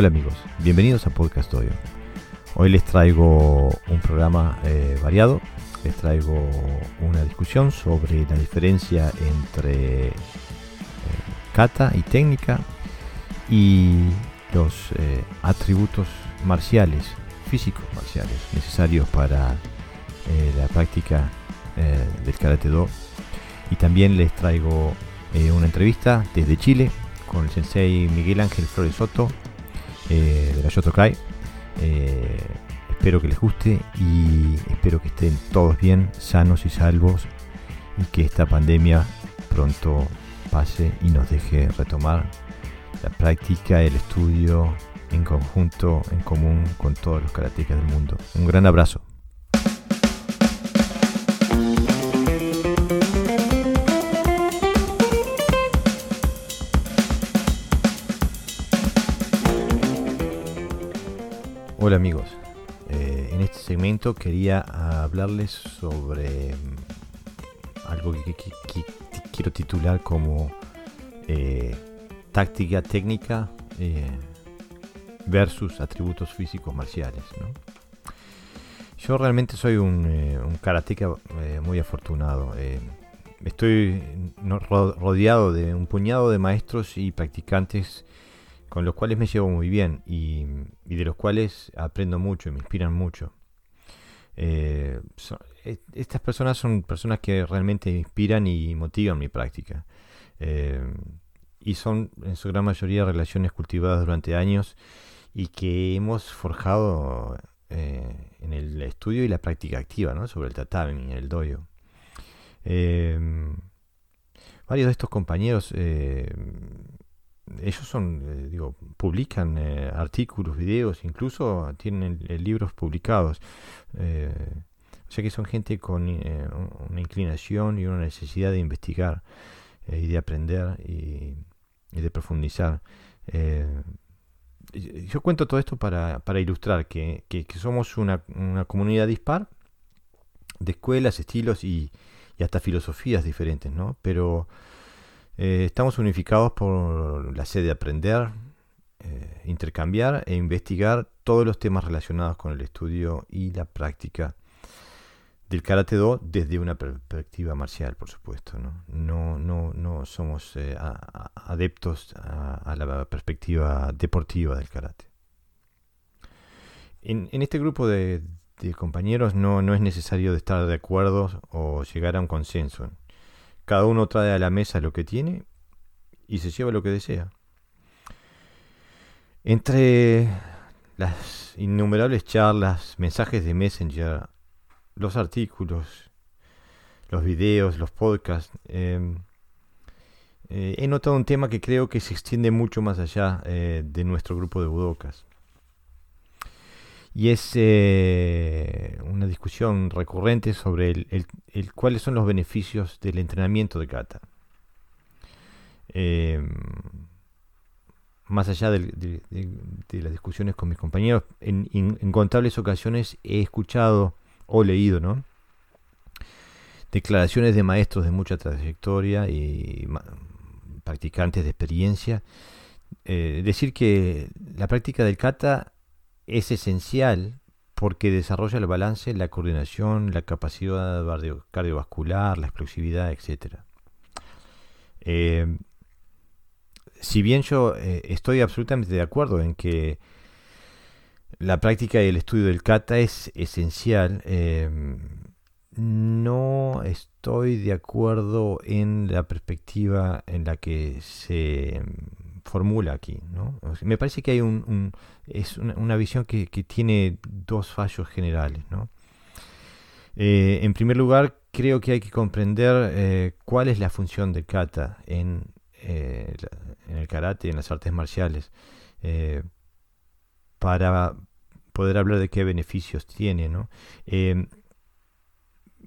Hola amigos, bienvenidos a Podcast Hoy. Hoy les traigo un programa eh, variado, les traigo una discusión sobre la diferencia entre eh, kata y técnica y los eh, atributos marciales, físicos marciales, necesarios para la práctica del karate do. Y también les traigo una entrevista desde Chile con el sensei Miguel Ángel Flores Soto eh, de la Yotokai. Eh, espero que les guste y espero que estén todos bien, sanos y salvos y que esta pandemia pronto pase y nos deje retomar la práctica, el estudio en conjunto, en común con todos los karatecas del mundo. Un gran abrazo. Hola amigos, eh, en este segmento quería hablarles sobre mm, algo que, quiero titular como eh, táctica técnica eh, versus atributos físicos marciales. Yo realmente soy un, un karateca muy afortunado. estoy rodeado de un puñado de maestros y practicantes con los cuales me llevo muy bien y, de los cuales aprendo mucho y me inspiran mucho. Eh, estas personas son personas que realmente inspiran y motivan mi práctica. Eh, y son en su gran mayoría relaciones cultivadas durante años y que hemos forjado eh, en el estudio y la práctica activa ¿no? sobre el tatami, el doyo. varios de estos compañeros ellos son, eh, digo, publican eh, artículos, videos, incluso tienen eh, libros publicados. o sea que son gente con una inclinación y una necesidad de investigar y de aprender y, de profundizar. yo cuento todo esto para, para ilustrar que, que, somos una, una, comunidad dispar de escuelas, estilos y, y hasta filosofías diferentes, ¿no? Pero eh, estamos unificados por la sede de aprender, eh, intercambiar e investigar todos los temas relacionados con el estudio y la práctica del Karate Do desde una perspectiva marcial, por supuesto. No, no, no, somos eh, adeptos a, la perspectiva deportiva del Karate. En, este grupo de, de compañeros no, no, es necesario estar de acuerdo o llegar a un consenso. Cada uno trae a la mesa lo que tiene y se lleva lo que desea. Entre las innumerables charlas, mensajes de Messenger, los artículos, los videos, los podcasts, em, eh, he notado un tema que creo que se extiende mucho más allá eh, de nuestro grupo de budocas. Y es eh, una discusión recurrente sobre el, cuáles son los beneficios del entrenamiento de kata. Em, más allá de, las discusiones con mis compañeros, en, incontables ocasiones he escuchado o leído, ¿no? Declaraciones de maestros de mucha trayectoria y practicantes de experiencia. Eh, decir que la práctica del kata es esencial porque desarrolla el balance, la coordinación, la capacidad cardiovascular, la explosividad, etc. Eh, si bien yo eh, estoy absolutamente de acuerdo en que la práctica y el estudio del kata es esencial, em, no estoy de acuerdo en la perspectiva en la que se formula aquí. ¿no? me parece que hay un, es una, visión que, tiene dos fallos generales. ¿no? Eh, en primer lugar, creo que hay que comprender eh, cuál es la función del kata en, eh, en el karate en las artes marciales para poder hablar de qué beneficios tiene. ¿no? En,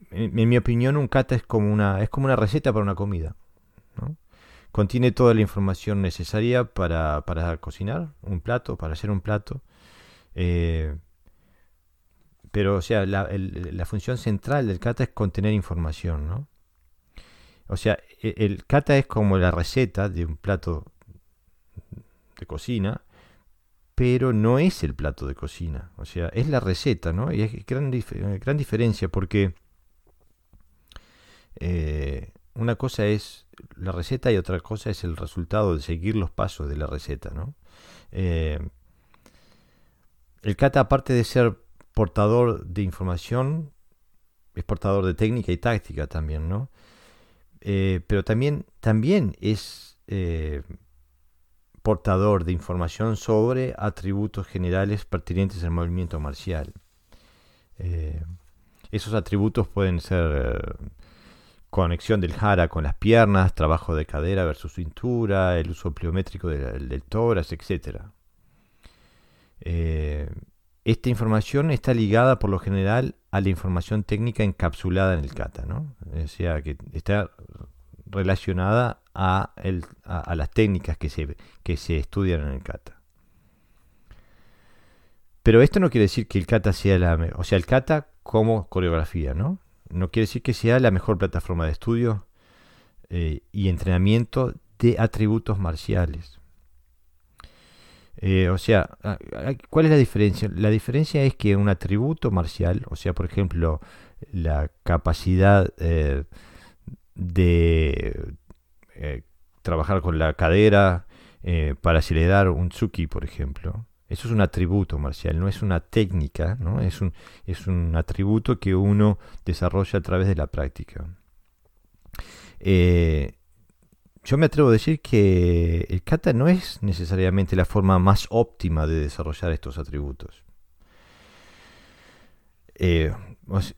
en, mi opinión, un kata es como una, es como una receta para una comida. ¿no? Contiene toda la información necesaria para, cocinar un plato, para hacer un plato. Eh, pero, o sea, la, función central del kata es contener información, ¿no? O sea, e, el, kata es como la receta de un plato de cocina, pero no es el plato de cocina. O sea, es la receta, ¿no? Y es gran, gran diferencia porque eh, una cosa es la receta y otra cosa es el resultado de seguir los pasos de la receta, ¿no? Eh, el kata, aparte de ser portador de información, es portador de técnica y táctica también, ¿no? Eh, pero también, también es portador de información sobre atributos generales pertinentes al movimiento marcial. Eh, esos atributos pueden ser eh, conexión del jara con las piernas, trabajo de cadera versus cintura, el uso pliométrico del, del tórax, etc. Eh, esta información está ligada por lo general a la información técnica encapsulada en el kata, ¿no? O sea, que está relacionada a, el, a, las técnicas que se, que se estudian en el kata. Pero esto no quiere decir que el kata sea la... O sea, el kata como coreografía, ¿no? No quiere decir que sea la mejor plataforma de estudio eh, y entrenamiento de atributos marciales. Eh, o sea, ¿cuál es la diferencia? La diferencia es que un atributo marcial, o sea, por ejemplo, la capacidad eh, de trabajar con la cadera para acelerar un tsuki, por ejemplo. Eso es un atributo marcial, no es una técnica, ¿no? Es, un, es un atributo que uno desarrolla a través de la práctica. Eh, yo me atrevo a decir que el kata no es necesariamente la forma más óptima de desarrollar estos atributos.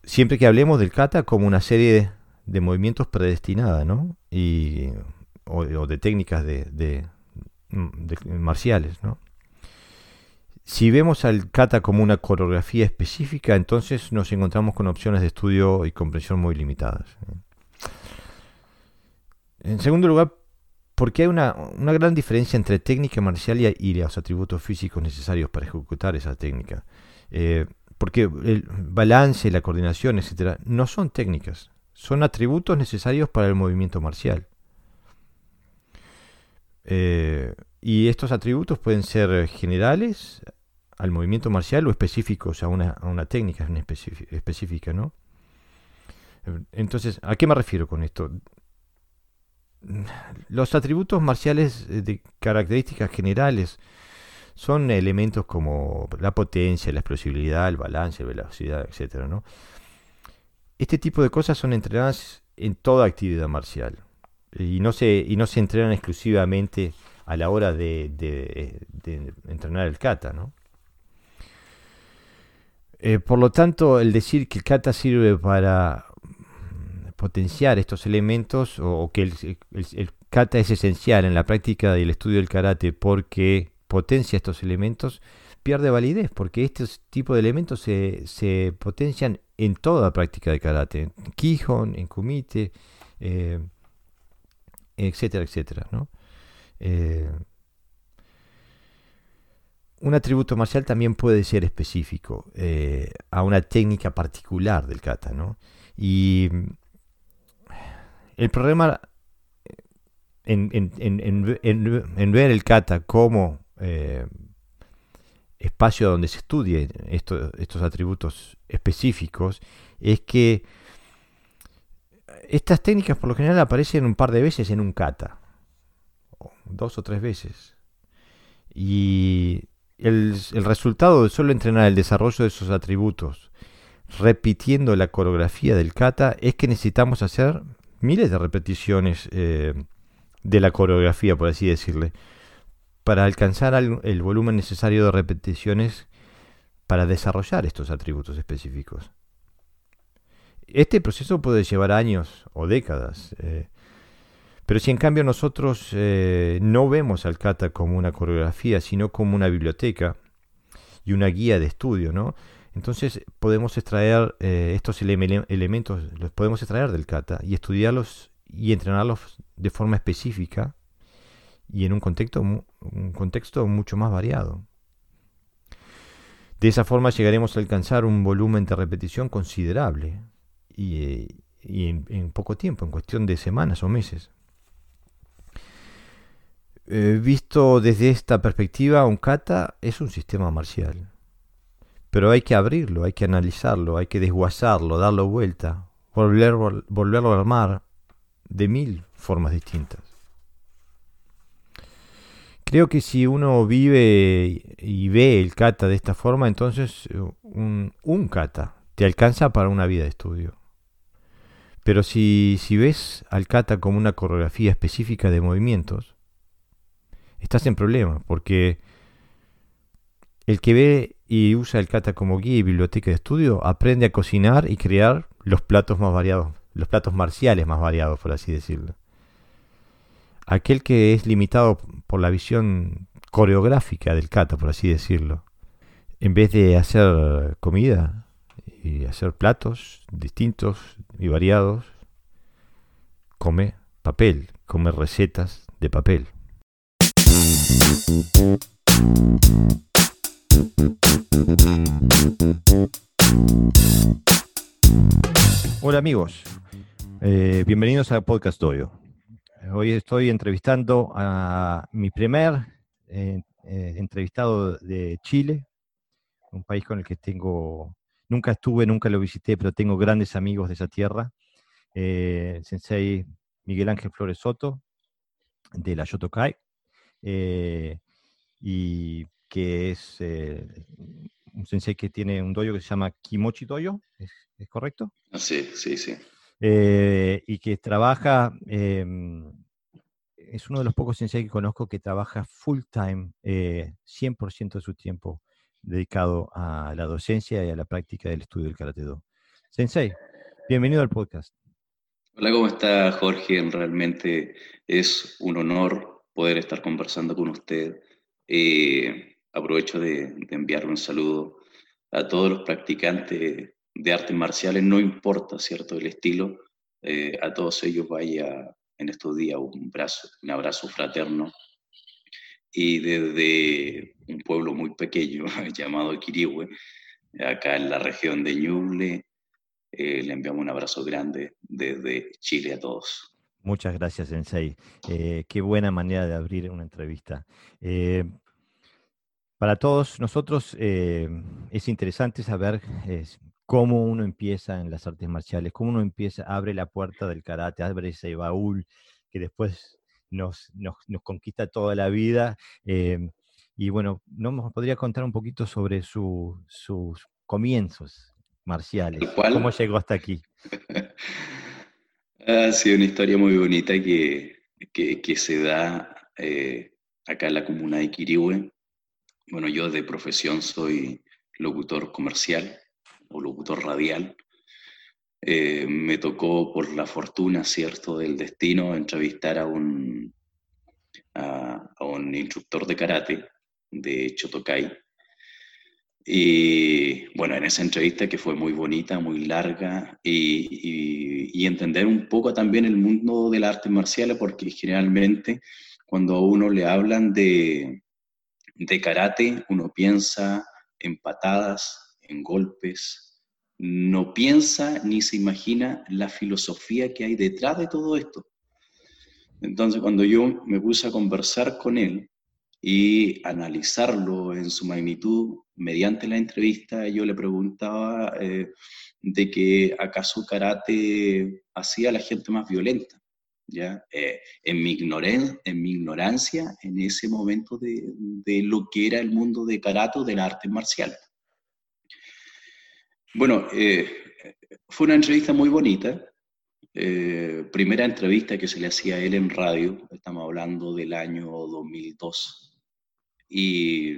siempre que hablemos del kata como una serie de de movimientos predestinada, ¿no? Y, o, de técnicas de, marciales, ¿no? Si vemos al kata como una coreografía específica, entonces nos encontramos con opciones de estudio y comprensión muy limitadas. En segundo lugar, porque hay una, gran diferencia entre técnica marcial y, los atributos físicos necesarios para ejecutar esa técnica. Eh, porque el balance, la coordinación, etcétera, no son técnicas, son atributos necesarios para el movimiento marcial. Eh, y estos atributos pueden ser generales al movimiento marcial o específicos a una, a una técnica específica, ¿no? Entonces, ¿a qué me refiero con esto? Los atributos marciales de características generales son elementos como la potencia, la explosibilidad, el balance, la velocidad, etcétera, ¿no? Este tipo de cosas son entrenadas en toda actividad marcial y no se, y no se entrenan exclusivamente a la hora de, entrenar el kata. ¿no? Eh, por lo tanto, el decir que el kata sirve para potenciar estos elementos o, que el, kata es esencial en la práctica y el estudio del karate porque potencia estos elementos, pierde validez, porque este tipo de elementos se, se potencian en toda práctica de karate, en Kihon, en Kumite, eh, etcétera, etcétera. ¿no? Eh, un atributo marcial también puede ser específico eh, a una técnica particular del kata. ¿no? Y el problema en, en, ver el kata como espacio donde se estudien estos atributos específicos es que estas técnicas por lo general aparecen un par de veces en un kata, dos o tres veces. Y el, resultado de solo entrenar el desarrollo de esos atributos repitiendo la coreografía del kata es que necesitamos hacer miles de repeticiones eh, de la coreografía, por así decirle para alcanzar el volumen necesario de repeticiones para desarrollar estos atributos específicos. Este proceso puede llevar años o décadas, eh, pero si en cambio nosotros eh, no vemos al kata como una coreografía, sino como una biblioteca y una guía de estudio, ¿no? entonces podemos extraer eh, estos elementos, los podemos extraer del kata y estudiarlos y entrenarlos de forma específica y en un contexto, un contexto mucho más variado. De esa forma llegaremos a alcanzar un volumen de repetición considerable y, eh, en, poco tiempo, en cuestión de semanas o meses. Eh, visto desde esta perspectiva, un kata es un sistema marcial. Pero hay que abrirlo, hay que analizarlo, hay que desguazarlo, darlo vuelta, volverlo a armar de mil formas distintas. Creo que si uno vive y ve el kata de esta forma, entonces un, un kata te alcanza para una vida de estudio. Pero si, si ves al kata como una coreografía específica de movimientos, estás en problema, porque el que ve y usa el kata como guía y biblioteca de estudio aprende a cocinar y crear los platos más variados, los platos marciales más variados, por así decirlo. Aquel que es limitado por la visión coreográfica del kata, por así decirlo, en vez de hacer comida, y hacer platos distintos y variados, come papel, come recetas de papel. Hola amigos, eh, bienvenidos al podcast Doyo. Hoy estoy entrevistando a mi primer eh, eh, entrevistado de Chile, un país con el que tengo Nunca estuve, nunca lo visité, pero tengo grandes amigos de esa tierra. Sensei Miguel Ángel Flores Soto, de la Yotokai, eh, y que es eh, un sensei que tiene un dojo que se llama Kimochi Dojo, ¿es, correcto? Ah, sí, sí, sí. y que trabaja, em, es uno de los pocos sensei que conozco que trabaja full time, 100% de su tiempo dedicado a la docencia y a la práctica del estudio del Karate Do. Sensei, bienvenido al podcast. Hola, ¿cómo está Jorge? Realmente es un honor poder estar conversando con usted. Eh, aprovecho de, enviarle un saludo a todos los practicantes de artes marciales, no importa, ¿cierto?, el estilo, eh, a todos ellos vaya en estos días un, brazo, un abrazo fraterno y desde un pueblo muy pequeño llamado Quirihue, acá en la región de Ñuble, eh, le enviamos un abrazo grande desde Chile a todos. Muchas gracias, Sensei. Eh, qué buena manera de abrir una entrevista. Eh, para todos nosotros es interesante saber cómo uno empieza en las artes marciales, cómo uno empieza, abre la puerta del karate, abre ese baúl que después nos, nos, conquista toda la vida. Y bueno, ¿nos podría contar un poquito sobre sus comienzos marciales? ¿Cómo llegó hasta aquí? ha sido una historia muy bonita que, que, se da eh, acá en la comuna de Quirihue. Bueno, yo de profesión soy locutor comercial o locutor radial. Eh, me tocó por la fortuna, ¿cierto?, del destino entrevistar a un, a, un instructor de karate de Chotokai. Y bueno, en esa entrevista que fue muy bonita, muy larga, y, entender un poco también el mundo del arte marcial, porque generalmente cuando a uno le hablan de, de karate, uno piensa en patadas, en golpes, no piensa ni se imagina la filosofía que hay detrás de todo esto. Entonces, cuando yo me puse a conversar con él y analizarlo en su magnitud, mediante la entrevista, yo le preguntaba eh, de que acaso karate hacía a la gente más violenta. ¿ya? Eh, en, mi ignorancia en ese momento de, de, lo que era el mundo de karate, del arte marcial. Bueno, eh, fue una entrevista muy bonita. Primera entrevista que se le hacía a él en radio, estamos hablando del año 2002. Y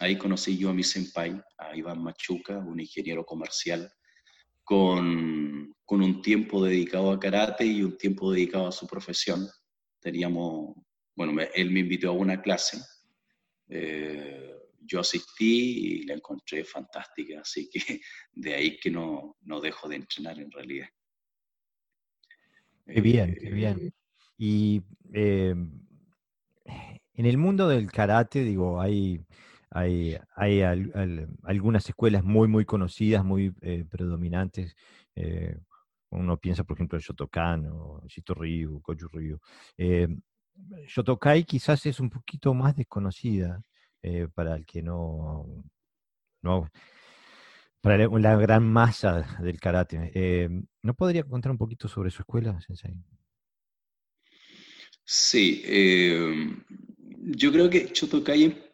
ahí conocí yo a mi senpai, a Iván Machuca, un ingeniero comercial, con, con un tiempo dedicado a karate y un tiempo dedicado a su profesión. Teníamos, bueno, él me invitó a una clase. Eh, yo asistí y la encontré fantástica, así que de ahí que no, no dejo de entrenar en realidad. Qué bien, qué bien. Eh, y em, en el mundo del karate, digo, hay, hay, algunas escuelas muy, muy conocidas, muy eh, predominantes. Eh, uno piensa, por ejemplo, en Shotokan o Shito Ryu, Koju Ryu. Shotokai quizás es un poquito más desconocida eh, para el que no, no para la gran masa del karate. Eh, ¿No podría contar un poquito sobre su escuela, Sensei? Sí, eh, yo creo que Shotokai,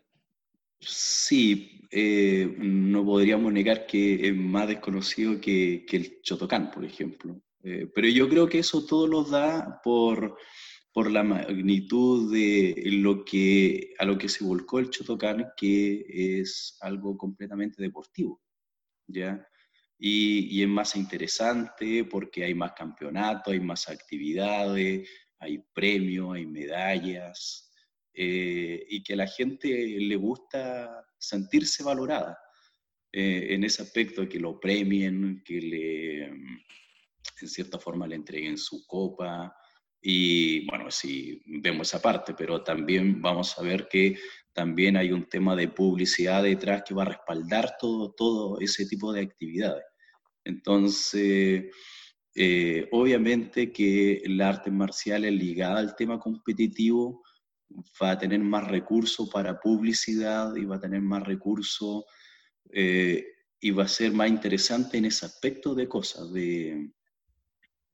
sí, eh, no podríamos negar que es más desconocido que, el Shotokan, por ejemplo. pero yo creo que eso todo lo da por, por la magnitud de lo que, a lo que se volcó el Shotokan, que es algo completamente deportivo. ¿ya? Y, es más interesante porque hay más campeonatos, hay más actividades, hay premios, hay medallas, eh, y que a la gente le gusta sentirse valorada eh, en ese aspecto, que lo premien, que le, en cierta forma le entreguen su copa. Y bueno, sí, vemos esa parte, pero también vamos a ver que también hay un tema de publicidad detrás que va a respaldar todo, todo ese tipo de actividades. Entonces, eh, obviamente que el arte marcial es ligada al tema competitivo, va a tener más recursos para publicidad y va a tener más recursos eh, y va a ser más interesante en ese aspecto de cosas, de,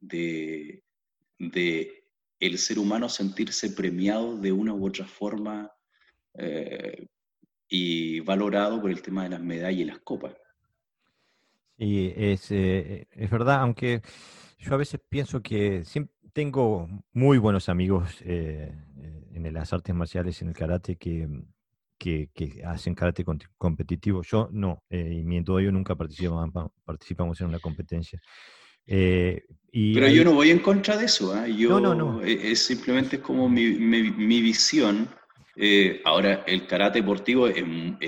de, el ser humano sentirse premiado de una u otra forma eh, y valorado por el tema de las medallas y las copas. Sí, es, eh, es verdad, aunque yo a veces pienso que tengo muy buenos amigos en las artes marciales, en el karate, que, que, hacen karate competitivo. Yo no, y mi yo nunca participamos, participamos en una competencia. y Pero yo no voy en contra de eso, yo, no, no, no. Es, simplemente como mi, mi visión eh, ahora, el karate deportivo es,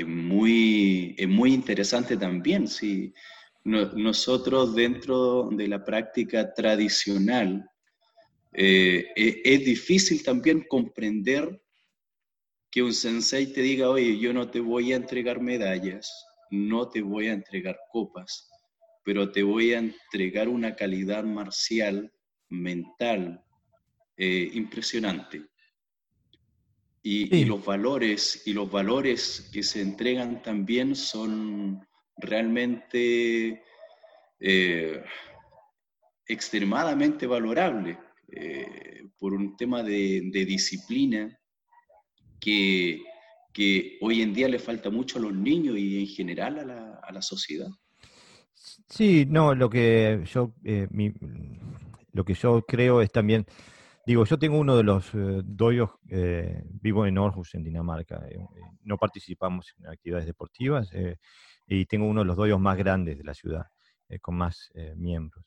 muy, muy interesante también. Sí. nosotros dentro de la práctica tradicional, eh, e, es, difícil también comprender que un sensei te diga, oye, yo no te voy a entregar medallas, no te voy a entregar copas, pero te voy a entregar una calidad marcial, mental, eh, impresionante. Y, los valores y los valores que se entregan también son realmente eh, extremadamente valorables eh, por un tema de, disciplina que, hoy en día le falta mucho a los niños y en general a la, sociedad. Sí, no, lo que yo eh, lo que yo creo es también Digo, yo tengo uno de los eh, doyos, eh, vivo en Aarhus, en Dinamarca. No participamos en actividades deportivas y tengo uno de los doyos más grandes de la ciudad, con más miembros.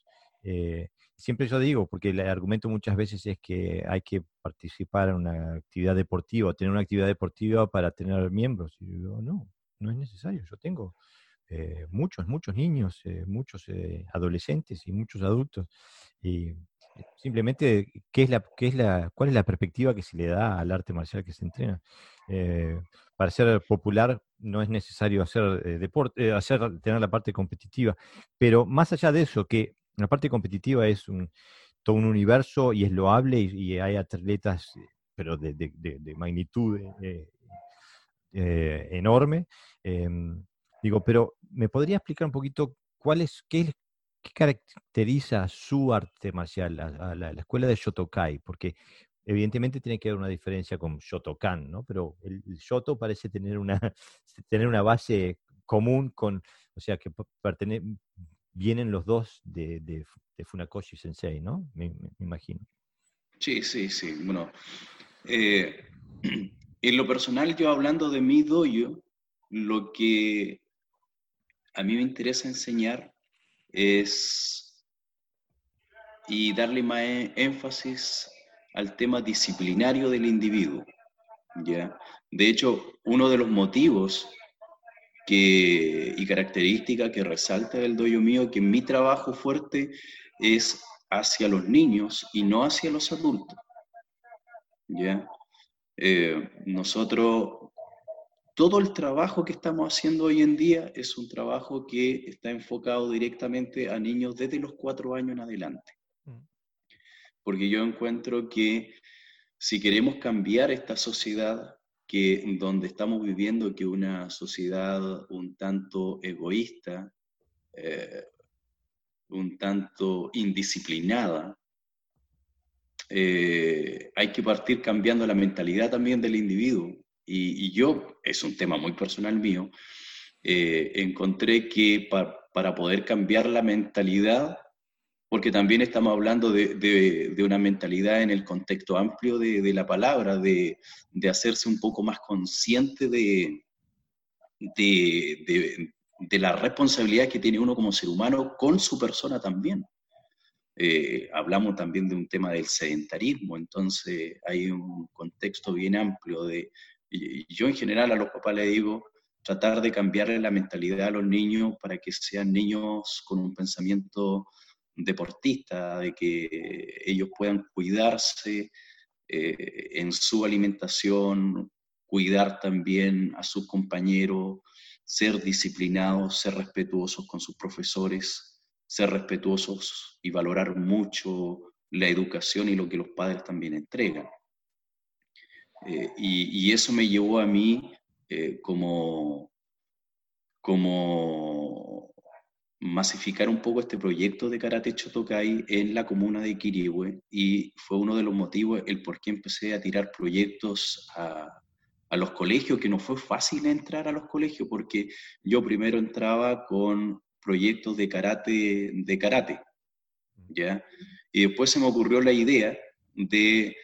Siempre yo digo, porque el argumento muchas veces es que hay que participar en una actividad deportiva, tener una actividad deportiva para tener miembros. No, no es necesario. Yo tengo muchos, muchos niños, muchos adolescentes y muchos adultos. Y simplemente qué es la, qué es la, cuál es la perspectiva que se le da al arte marcial que se entrena. Eh, para ser popular no es necesario hacer eh, deporte, eh, hacer, tener la parte competitiva, pero más allá de eso, que la parte competitiva es un, todo un universo y es loable y, hay atletas, pero de, de magnitud enorme. Em, digo, pero ¿me podría explicar un poquito cuál es, qué ¿Qué caracteriza su arte marcial, la, la, escuela de Shotokai? Porque evidentemente tiene que haber una diferencia con Shotokan, ¿no? Pero el, Shoto parece tener una, tener una base común con, o sea, que vienen los dos de, de, Funakoshi Sensei, ¿no? Me, imagino. Sí, sí, sí. Bueno, eh, en lo personal, yo hablando de mi doyo, lo que a mí me interesa enseñar es y darle más e, énfasis al tema disciplinario del individuo. ¿ya? De hecho, uno de los motivos que, y características que resalta el doyo mío, que mi trabajo fuerte es hacia los niños y no hacia los adultos. ¿ya? Eh, nosotros todo el trabajo que estamos haciendo hoy en día es un trabajo que está enfocado directamente a niños desde los cuatro años en adelante. Mm. Porque yo encuentro que si queremos cambiar esta sociedad que donde estamos viviendo, que una sociedad un tanto egoísta, eh, un tanto indisciplinada, eh, hay que partir cambiando la mentalidad también del individuo. Y, yo, es un tema muy personal mío, eh, encontré que para poder cambiar la mentalidad, porque también estamos hablando de, una mentalidad en el contexto amplio de, la palabra, de, hacerse un poco más consciente de, de la responsabilidad que tiene uno como ser humano con su persona también. Eh, hablamos también de un tema del sedentarismo, entonces hay un contexto bien amplio de, yo en general a los papás les digo, tratar de cambiarle la mentalidad a los niños para que sean niños con un pensamiento deportista, de que ellos puedan cuidarse eh, en su alimentación, cuidar también a sus compañeros, ser disciplinados, ser respetuosos con sus profesores, ser respetuosos y valorar mucho la educación y lo que los padres también entregan. Eh, y, eso me llevó a mí eh, como, como masificar un poco este proyecto de Karate Chotokai en la comuna de Quirihue y fue uno de los motivos el por qué empecé a tirar proyectos a, a los colegios, que no fue fácil entrar a los colegios porque yo primero entraba con proyectos de karate, de karate, ¿ya? Y después se me ocurrió la idea de,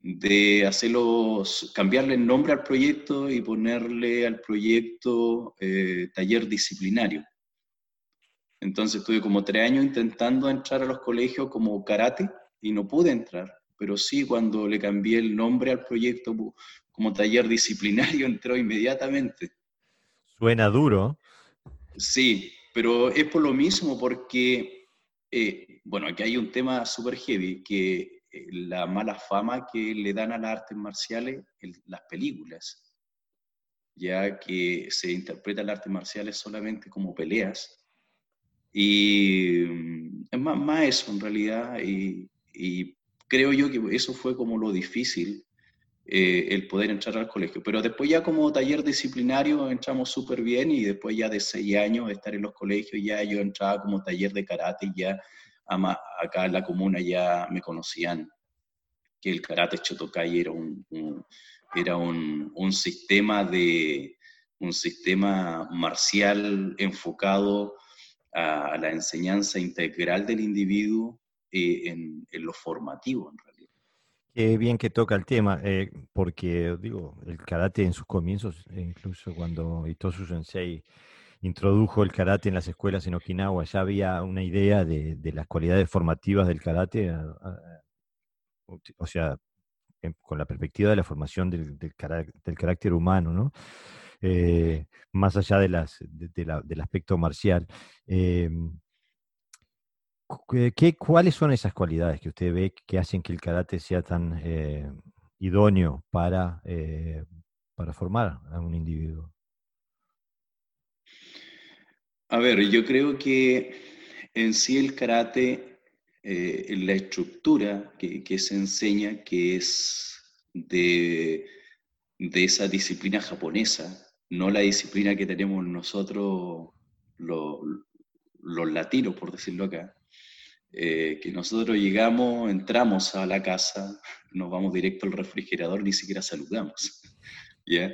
de hacerlos, cambiarle el nombre al proyecto y ponerle al proyecto eh, taller disciplinario. Entonces estuve como tres años intentando entrar a los colegios como karate y no pude entrar, pero sí cuando le cambié el nombre al proyecto como taller disciplinario entró inmediatamente. Suena duro. Sí, pero es por lo mismo, porque, eh, bueno, aquí hay un tema súper heavy, que eh, la mala fama que le dan a las artes marciales en las películas, ya que se interpreta las artes marciales solamente como peleas. Y mm, es más, más eso en realidad, y, y creo yo que eso fue como lo difícil eh, el poder entrar al colegio. Pero después ya como taller disciplinario entramos súper bien y después ya de seis años de estar en los colegios ya yo entraba como taller de karate y ya acá en la comuna ya me conocían que el karate Chotokai era un, era un, un, sistema de un sistema marcial enfocado a, la enseñanza integral del individuo eh, en, lo formativo en realidad. Qué bien que toca el tema, eh, porque digo, el karate en sus comienzos, e incluso cuando Itosu Sensei introdujo el karate en las escuelas en Okinawa, ya había una idea de, las cualidades formativas del karate, o sea, con la perspectiva de la formación del, del, carácter humano, ¿no? Eh, más allá de las, del aspecto marcial. Em, ¿Qué, ¿Cuáles son esas cualidades que usted ve que hacen que el karate sea tan eh, idóneo para, eh, para formar a un individuo? A ver, yo creo que en sí el karate, la estructura que, que, se enseña, que es de, de, esa disciplina japonesa, no la disciplina que tenemos nosotros los, los latinos, por decirlo acá, eh, que nosotros llegamos, entramos a la casa, nos vamos directo al refrigerador, ni siquiera saludamos. ¿ya?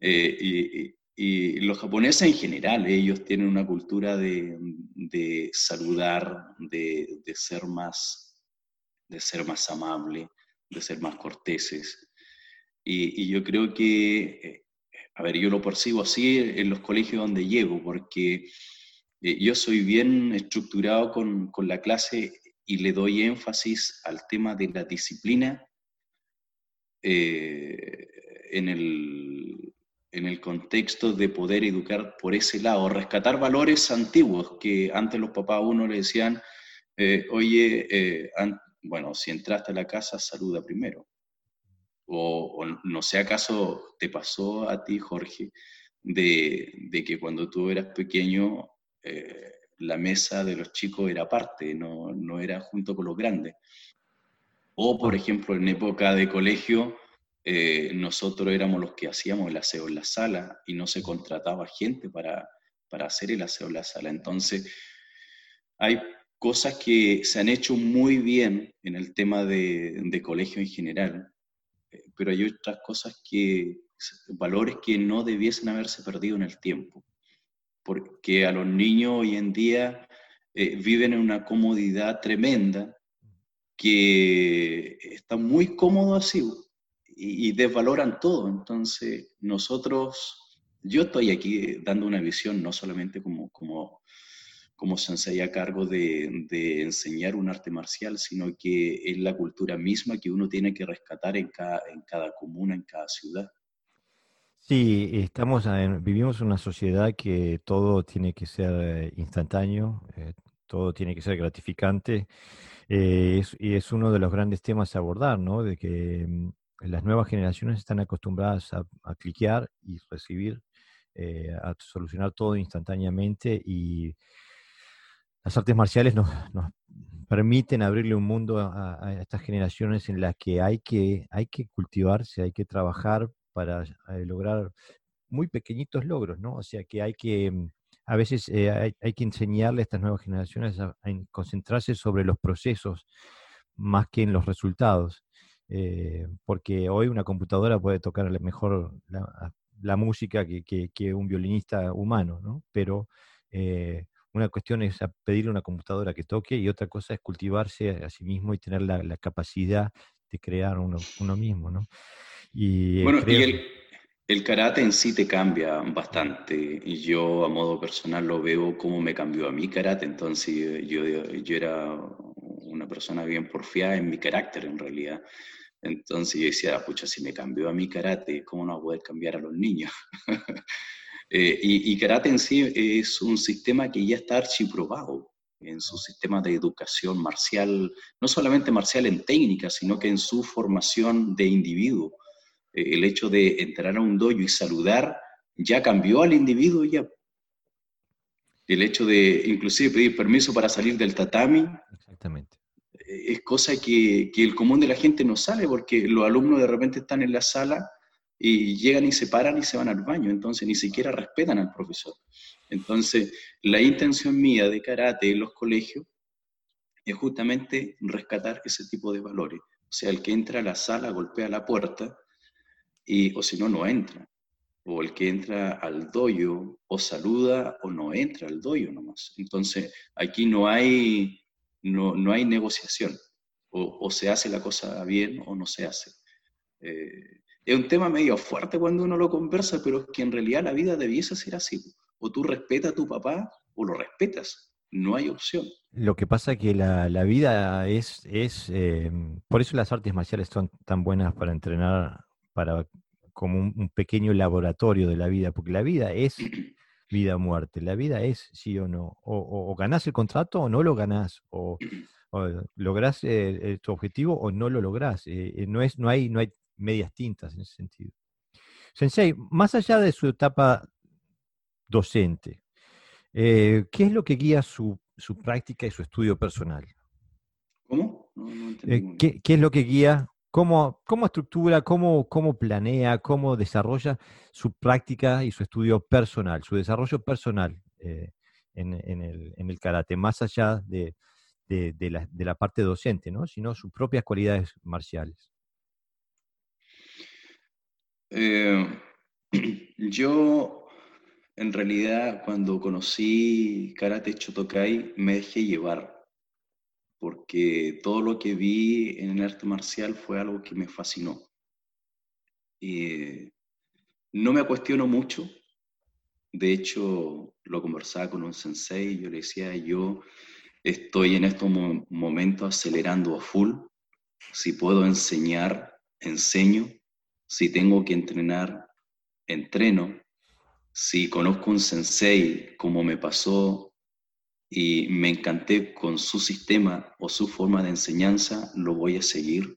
Eh, y, los japoneses en general, ellos tienen una cultura de, de saludar, de, de, ser más, de ser más amable, de ser más corteses. Y, yo creo que, eh, a ver, yo lo percibo así en los colegios donde llego, porque eh, yo soy bien estructurado con, con, la clase y le doy énfasis al tema de la disciplina eh, en, el, en, el, contexto de poder educar por ese lado, rescatar valores antiguos que antes los papás a uno le decían, eh, oye, bueno, si entraste a la casa, saluda primero. O, no sé acaso te pasó a ti, Jorge, de, de que cuando tú eras pequeño eh, la mesa de los chicos era aparte, no, no, era junto con los grandes. O, por ejemplo, en época de colegio, eh, nosotros éramos los que hacíamos el aseo en la sala y no se contrataba gente para, para hacer el aseo en la sala. Entonces, hay cosas que se han hecho muy bien en el tema de, de colegio en general, pero hay otras cosas que, valores que no debiesen haberse perdido en el tiempo, porque a los niños hoy en día eh, viven en una comodidad tremenda que está muy cómodo así y, desvaloran todo. Entonces, nosotros, yo estoy aquí dando una visión no solamente como, como, como sensei a cargo de, de, enseñar un arte marcial, sino que es la cultura misma que uno tiene que rescatar en cada, en cada comuna, en cada ciudad. Sí, estamos vivimos en una sociedad que todo tiene que ser eh, instantáneo, eh, todo tiene que ser gratificante. Eh, y es uno de los grandes temas a abordar, ¿no? De que mm, las nuevas generaciones están acostumbradas a, cliquear y recibir, a solucionar todo instantáneamente y las artes marciales nos, permiten abrirle un mundo a, estas generaciones en las que hay que, hay que cultivarse, hay que trabajar para eh, lograr muy pequeñitos logros, ¿no? O sea que hay que, mm, a veces eh, hay, que enseñarle a estas nuevas generaciones a, concentrarse sobre los procesos más que en los resultados, eh, porque hoy una computadora puede tocar mejor la, música que, un violinista humano, ¿no? Pero una cuestión es pedirle a una computadora que toque y otra cosa es cultivarse a sí mismo y tener la, capacidad de crear uno, uno mismo, ¿no? Y bueno, y el, karate en sí te cambia bastante. Y yo a modo personal lo veo como me cambió a mí karate. Entonces yo, yo era una persona bien porfiada en mi carácter en realidad. Entonces yo decía, pucha, si me cambió a mí karate, ¿cómo no va a poder cambiar a los niños? Eh, y, y, karate en sí es un sistema que ya está archiprobado en su sistema de educación marcial, no solamente marcial en técnica, sino que en su formación de individuo. Eh, el hecho de entrar a un dojo y saludar ya cambió al individuo ya. El hecho de inclusive pedir permiso para salir del tatami. Exactamente. Eh, es cosa que, que el común de la gente no sale porque los alumnos de repente están en la sala y llegan y se paran y se van al baño, entonces ni siquiera respetan al profesor. Entonces, la intención mía de karate en los colegios es justamente rescatar ese tipo de valores. O sea, el que entra a la sala golpea la puerta y, o si no, no entra. O el que entra al doyo o saluda o no entra al doyo nomás. Entonces, aquí no hay, no, no hay negociación. O, se hace la cosa bien o no se hace. Eh, es un tema medio fuerte cuando uno lo conversa, pero es que en realidad la vida debiese ser así. O tú respetas a tu papá o lo respetas. No hay opción. Lo que pasa es que la, la vida es, es eh, por eso las artes marciales son tan buenas para entrenar para como un, pequeño laboratorio de la vida, porque la vida es vida o muerte, la vida es sí o no, o, o, ganás el contrato o no lo ganás, o, lográs eh, eh, tu objetivo o no lo lográs, eh, no, es, no, hay, no hay medias tintas en ese sentido. Sensei, más allá de su etapa docente, ¿qué es lo que guía su, su, práctica y su estudio personal? ¿Cómo? ¿qué, ¿Qué es lo que guía cómo, cómo estructura, cómo, cómo planea, cómo desarrolla su práctica y su estudio personal, su desarrollo personal eh, en, el, karate, más allá de, la, parte docente, ¿no? sino sus propias cualidades marciales. Eh, yo, en realidad, cuando conocí Karate Chotokai, me dejé llevar porque todo lo que vi en el arte marcial fue algo que me fascinó. no me cuestiono mucho, de hecho lo conversaba con un sensei y yo le decía, yo estoy en estos momentos acelerando a full, si puedo enseñar, enseño, si tengo que entrenar, entreno, si conozco un sensei como me pasó y me encanté con su sistema o su forma de enseñanza, lo voy a seguir.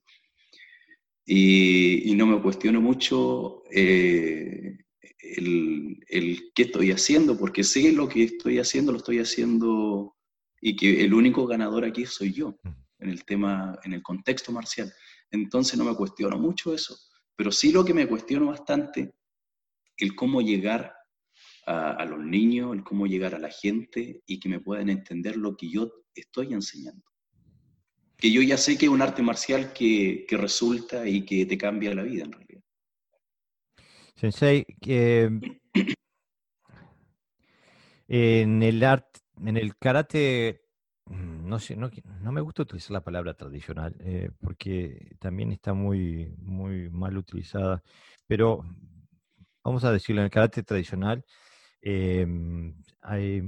Y, no me cuestiono mucho eh, el, el, qué estoy haciendo, porque sé lo que estoy haciendo, lo estoy haciendo y que el único ganador aquí soy yo. en el tema, en el contexto marcial. Entonces no me cuestiono mucho eso, pero sí lo que me cuestiono bastante, el cómo llegar a, los niños, el cómo llegar a la gente y que me puedan entender lo que yo estoy enseñando. Que yo ya sé que es un arte marcial que, que resulta y que te cambia la vida en realidad. Sensei, en el arte, en el karate, no sé, no, no, me gusta utilizar la palabra tradicional, eh, porque también está muy, muy mal utilizada, pero vamos a decirlo, en el karate tradicional em, hay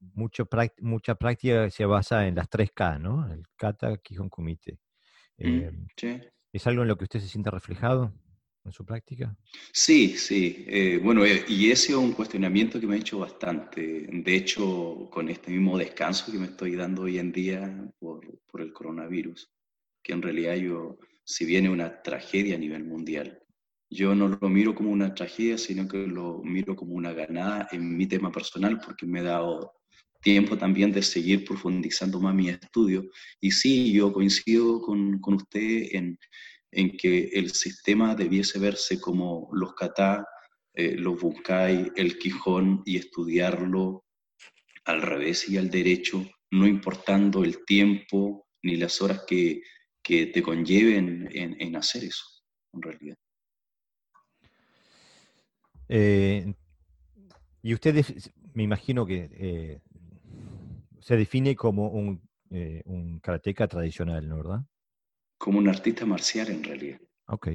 mucho, mucha práctica que se basa en las tres K, ¿no? El kata, Kihon, Kumite. Mm, em, ¿Es algo en lo que usted se siente reflejado? En su práctica? Sí, sí. Eh, bueno, eh, y ese es un cuestionamiento que me ha hecho bastante. De hecho, con este mismo descanso que me estoy dando hoy en día por, por el coronavirus, que en realidad yo, si viene una tragedia a nivel mundial, yo no lo miro como una tragedia, sino que lo miro como una ganada en mi tema personal, porque me he dado tiempo también de seguir profundizando más mi estudio. Y sí, yo coincido con, con usted en, en que el sistema debiese verse como los kata, eh, los bunkai, el quijón y estudiarlo al revés y al derecho, no importando el tiempo ni las horas que, que te conlleven en, hacer eso, en realidad. Eh, y usted, me imagino que eh, se define como un, un tradicional, ¿no verdad? Como un artista marcial en realidad. Ok.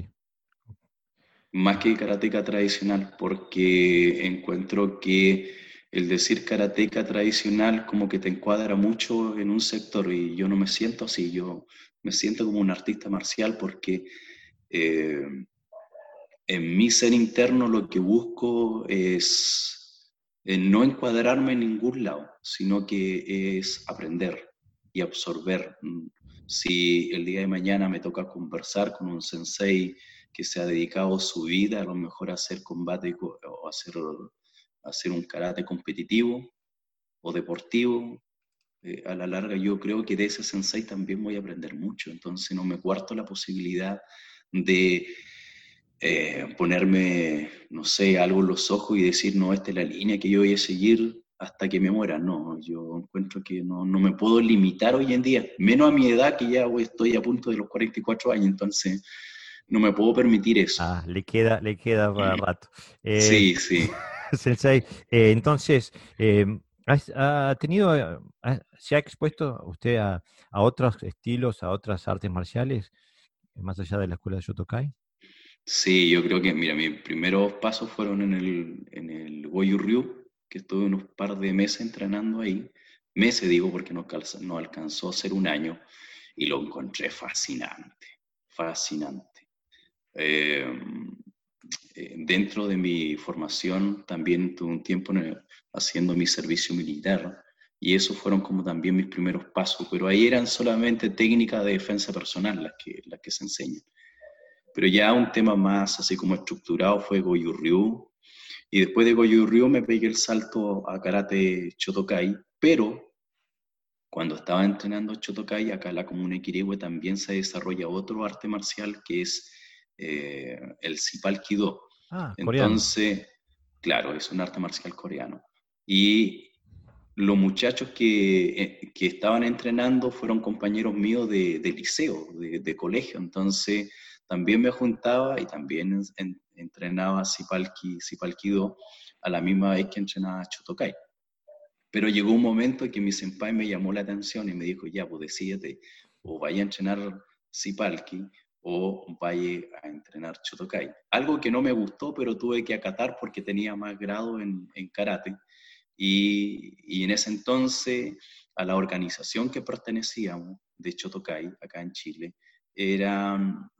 Más que karateca tradicional, porque encuentro que el decir karateca tradicional como que te encuadra mucho en un sector y yo no me siento así, yo me siento como un artista marcial porque eh, en mi ser interno lo que busco es eh, no encuadrarme en ningún lado, sino que es aprender y absorber mm, si el día de mañana me toca conversar con un sensei que se ha dedicado su vida a lo mejor a hacer combate o hacer, hacer un karate competitivo o deportivo, eh, a la larga yo creo que de ese sensei también voy a aprender mucho. Entonces no me cuarto la posibilidad de eh, ponerme, no sé, algo en los ojos y decir, no, esta es la línea que yo voy a seguir hasta que me muera. No, yo encuentro que no, no, me puedo limitar hoy en día, menos a mi edad que ya estoy a punto de los 44 años, entonces no me puedo permitir eso. Ah, le queda, le queda para rato. Eh, sí, sí. Sensei, eh, entonces, eh, ¿ha tenido, se ha expuesto usted a, a, otros estilos, a otras artes marciales, más allá de la escuela de Shotokai? Sí, yo creo que, mira, mis primeros pasos fueron en el, en el Goju Ryu, que estuve unos par de meses entrenando ahí, meses digo porque no, no alcanzó a ser un año, y lo encontré fascinante, fascinante. Em, eh, dentro de mi formación también tuve un tiempo haciendo mi servicio militar y esos fueron como también mis primeros pasos, pero ahí eran solamente técnicas de defensa personal las que, las que se enseñan. Pero ya un tema más así como estructurado fue Goju Ryu, y después de Goju Ryu me pegué el salto a karate Chotokai, pero cuando estaba entrenando Chotokai, acá en la comuna de Kirihue también se desarrolla otro arte marcial que es eh, el Sipal Kido. Ah, Entonces, claro, es un arte marcial coreano. Y los muchachos que, eh, que estaban entrenando fueron compañeros míos de, de liceo, de, de, colegio. Entonces, también me juntaba y también en, entrenaba Sipalki, Sipalkido a la misma vez que entrenaba Chotokai. Pero llegó un momento en que mi senpai me llamó la atención y me dijo, ya, pues decídete, o vaya a entrenar Sipalki o vaya a entrenar Chotokai. Algo que no me gustó, pero tuve que acatar porque tenía más grado en, en karate. Y, y, en ese entonces, a la organización que pertenecíamos de Chotokai, acá en Chile, eran,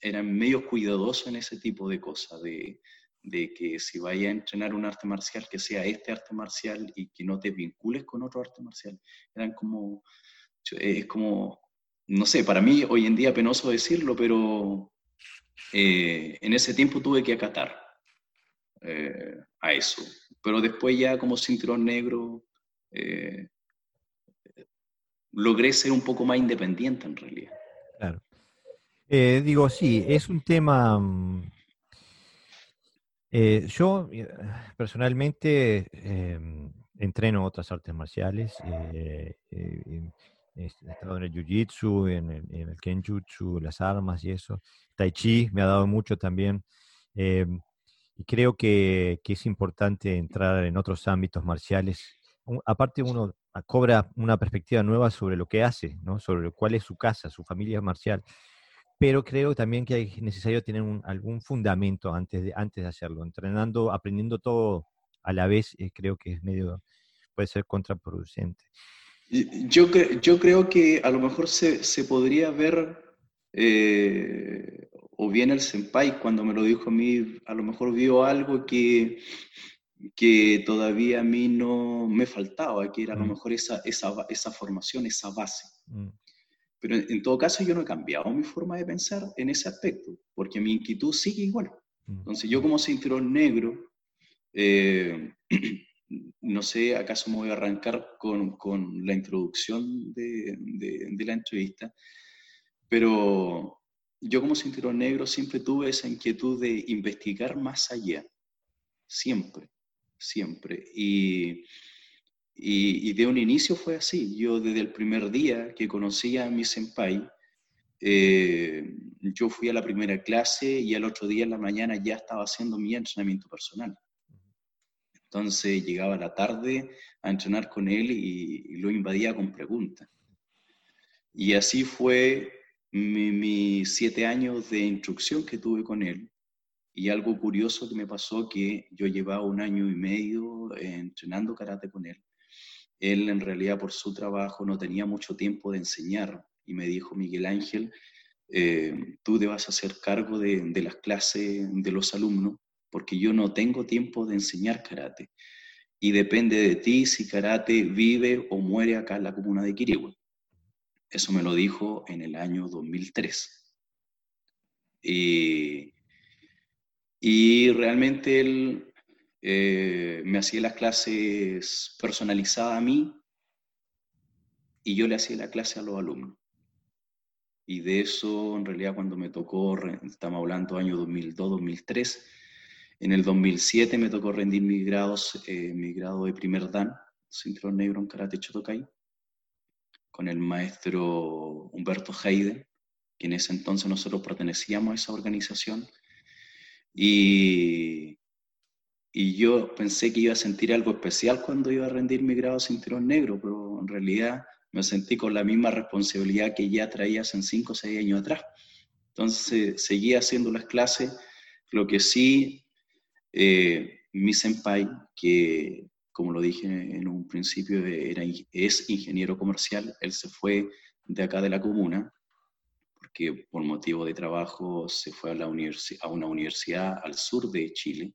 eran medio cuidadosos en ese tipo de cosas, de, de, que si vaya a entrenar un arte marcial, que sea este arte marcial y que no te vincules con otro arte marcial. Eran como, es como, no sé, para mí hoy en día penoso decirlo, pero eh, en ese tiempo tuve que acatar eh, a eso. Pero después ya como cinturón negro, eh, logré ser un poco más independiente en realidad. Claro. Eh, digo, sí, es un tema... Mm, eh, yo personalmente em, entreno otras artes marciales. he estado en el jiu-jitsu, en el, en el kenjutsu, las armas y eso. Tai chi me ha dado mucho también. Y creo que, es importante entrar en otros ámbitos marciales. aparte uno cobra una perspectiva nueva sobre lo que hace, ¿no? sobre cuál es su casa, su familia marcial. Pero creo también que es necesario tener algún fundamento antes de, antes de hacerlo. Entrenando, aprendiendo todo a la vez, eh, creo que es medio, puede ser contraproducente. Yo, yo creo que a lo mejor se, se podría ver eh, o bien el senpai cuando me lo dijo a mí, a lo mejor vio algo que, que todavía a mí no me faltaba, que era a lo mm. mejor esa, esa, esa formación, esa base. Mm. Pero en, todo caso yo no he cambiado mi forma de pensar en ese aspecto, porque mi inquietud sigue igual. Mm. Entonces yo como cinturón negro, eh, no sé, acaso me voy a arrancar con, con la introducción de, de, de la entrevista, pero yo como cinturón negro siempre tuve esa inquietud de investigar más allá, siempre, siempre. Y, y, de un inicio fue así. Yo desde el primer día que conocí a mi senpai, eh, yo fui a la primera clase y al otro día en la mañana ya estaba haciendo mi entrenamiento personal. Entonces llegaba la tarde a entrenar con él y lo invadía con preguntas. Y así fue mis siete años de instrucción que tuve con él. Y algo curioso que me pasó que yo llevaba un año y medio entrenando karate con él. Él en realidad por su trabajo no tenía mucho tiempo de enseñar y me dijo, Miguel Ángel, eh, tú te vas a hacer cargo de, de las clases de los alumnos porque yo no tengo tiempo de enseñar karate. Y depende de ti si karate vive o muere acá en la comuna de Quirihue. Eso me lo dijo en el año 2003. Y, realmente él eh, me hacía las clases personalizadas a mí y yo le hacía la clase a los alumnos. Y de eso, en realidad, cuando me tocó, estamos hablando año 2002, 2003, en el 2007 me tocó rendir mis grados, eh, mi de primer dan, cinturón negro en karate Chotokai con el maestro Humberto Hayden, que en ese entonces nosotros pertenecíamos a esa organización. Y, y yo pensé que iba a sentir algo especial cuando iba a rendir mi grado cinturón negro, pero en realidad me sentí con la misma responsabilidad que ya traía hace 5 o 6 años atrás. Entonces seguía haciendo las clases, lo que sí, eh, mi senpai, que como lo dije en un principio, era, es ingeniero comercial. Él se fue de acá de la comuna porque por motivo de trabajo se fue a, la a una universidad al sur de Chile.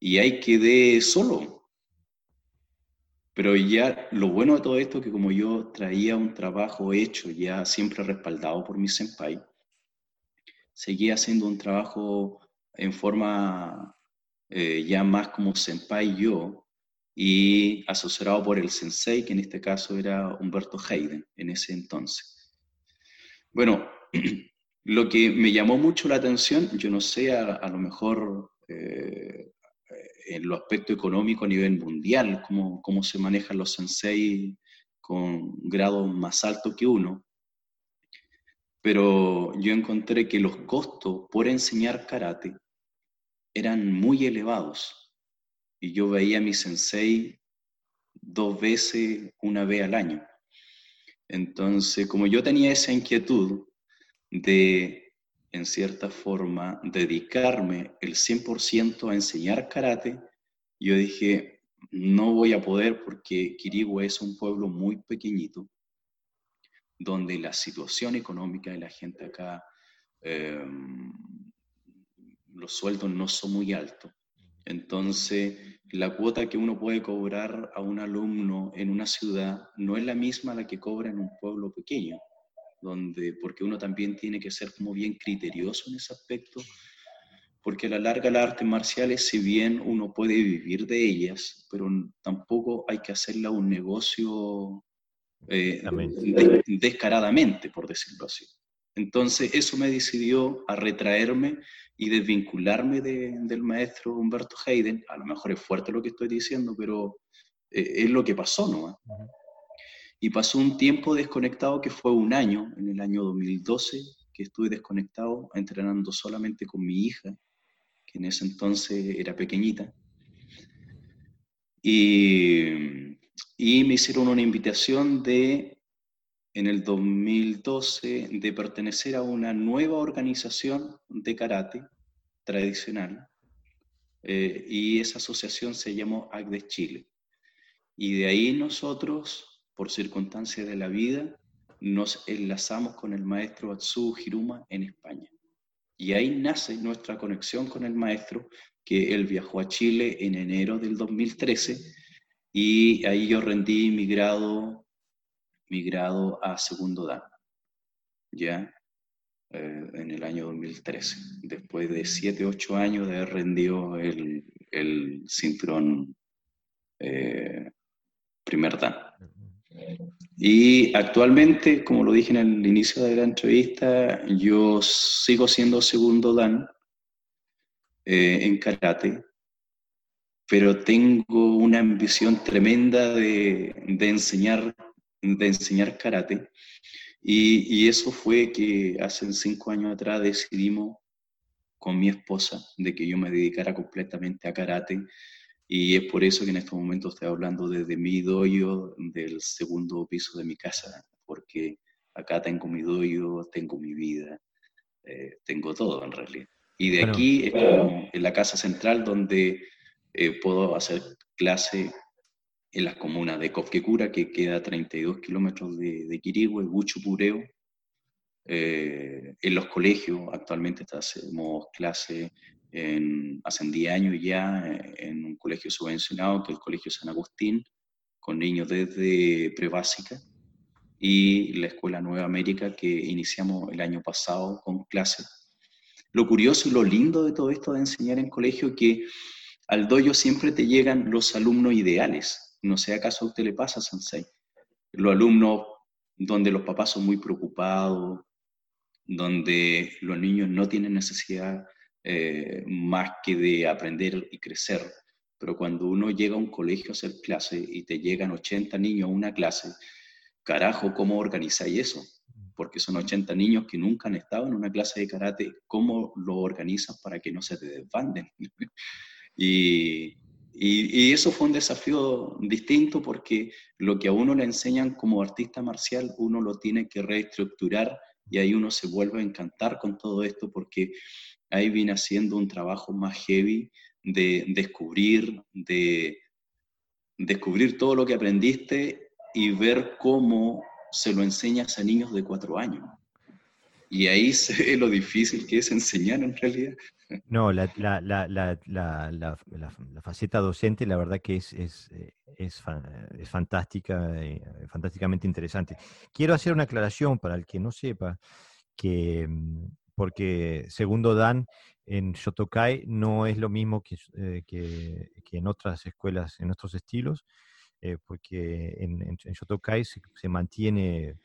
Y ahí quedé solo. Pero ya lo bueno de todo esto es que como yo traía un trabajo hecho, ya siempre respaldado por mi senpai, seguía haciendo un trabajo en forma eh, ya más como senpai yo, y asociado por el sensei, que en este caso era Humberto Hayden en ese entonces. Bueno, lo que me llamó mucho la atención, yo no sé, a, lo mejor eh, en lo aspecto económico a nivel mundial, cómo, cómo se manejan los sensei con grados más altos que uno, pero yo encontré que los costos por enseñar karate eran muy elevados y yo veía a mi sensei dos veces, una vez al año. Entonces, como yo tenía esa inquietud de, en cierta forma, dedicarme el 100% a enseñar karate, yo dije, no voy a poder porque Quirigua es un pueblo muy pequeñito, donde la situación económica de la gente acá, em, los sueldos no son muy altos. Entonces, la cuota que uno puede cobrar a un alumno en una ciudad no es la misma la que cobra en un pueblo pequeño, donde, porque uno también tiene que ser como bien criterioso en ese aspecto, porque a la larga las artes marciales, si bien uno puede vivir de ellas, pero tampoco hay que hacerla un negocio eh, descaradamente, por decirlo así. Entonces, eso me decidió a retraerme y desvincularme del maestro Humberto Hayden. A lo mejor es fuerte lo que estoy diciendo, pero eh, es lo que pasó, ¿no? Y pasó un tiempo desconectado que fue un año, en el año 2012, que estuve desconectado, entrenando solamente con mi hija, que en ese entonces era pequeñita. Y, me hicieron una invitación de en el 2012 de pertenecer a una nueva organización de karate tradicional eh, y esa asociación se llamó ACDES Chile. Y de ahí nosotros, por circunstancias de la vida, nos enlazamos con el maestro Atsuo Hiruma en España. Y ahí nace nuestra conexión con el maestro, que él viajó a Chile en enero del 2013 y ahí yo rendí mi grado migrado a segundo dan, ya eh, en el año 2013, después de 7, 8 años de haber rendido el, el cinturón eh, primer dan. Y actualmente, como lo dije en el inicio de la entrevista, yo sigo siendo segundo dan eh, en karate, pero tengo una ambición tremenda de, de enseñar de enseñar karate. Y, eso fue que hace cinco años atrás decidimos con mi esposa de que yo me dedicara completamente a karate. Y es por eso que en este momento estoy hablando desde mi doyo del segundo piso de mi casa, porque acá tengo mi doyo, tengo mi vida, eh, tengo todo en realidad. Y de aquí es como en la casa central donde eh, puedo hacer clase en las comunas de Cofquecura, que queda a 32 kilómetros de, de Quirigüe, Buchupureo, eh, en los colegios, actualmente hacemos clase en, hace 10 años ya en un colegio subvencionado, que es el Colegio San Agustín, con niños desde prebásica, y la Escuela Nueva América, que iniciamos el año pasado con clases. Lo curioso y lo lindo de todo esto de enseñar en colegio es que al doyo siempre te llegan los alumnos ideales, no sé acaso a usted le pasa, Sensei. Los alumnos donde los papás son muy preocupados, donde los niños no tienen necesidad eh, más que de aprender y crecer. Pero cuando uno llega a un colegio a hacer clase y te llegan 80 niños a una clase, carajo, ¿cómo organizáis eso? Porque son 80 niños que nunca han estado en una clase de karate, ¿cómo lo organizas para que no se te desbanden? y, y, eso fue un desafío distinto porque lo que a uno le enseñan como artista marcial, uno lo tiene que reestructurar y ahí uno se vuelve a encantar con todo esto porque ahí viene haciendo un trabajo más heavy de descubrir, de descubrir todo lo que aprendiste y ver cómo se lo enseñas a niños de cuatro años. Y ahí se ve lo difícil que es enseñar en realidad. No, la, la, la, la, faceta docente, la verdad que es, es, es, es fantástica, eh, fantásticamente interesante. Quiero hacer una aclaración para el que no sepa, que mm, porque segundo Dan en Shotokai no es lo mismo que, eh, que, que en otras escuelas, en otros estilos, porque en, en, Shotokai se, se mantiene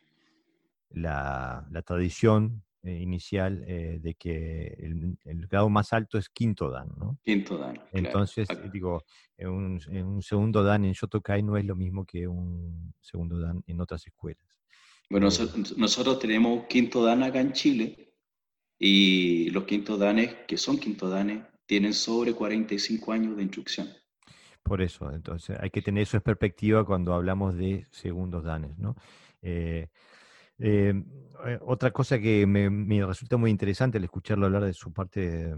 la, la tradición eh, inicial eh, de que el, grado más alto es quinto dan, ¿no? Quinto dan. Entonces, digo, un, un, segundo dan en Shotokai no es lo mismo que un segundo dan en otras escuelas. Bueno, eh, nosotros tenemos quinto dan acá en Chile y los quinto danes, que son quinto danes, tienen sobre 45 años de instrucción. Por eso, entonces hay que tener eso en perspectiva cuando hablamos de segundos danes, ¿no? Eh, eh, otra cosa que me, resulta muy interesante al escucharlo hablar de su parte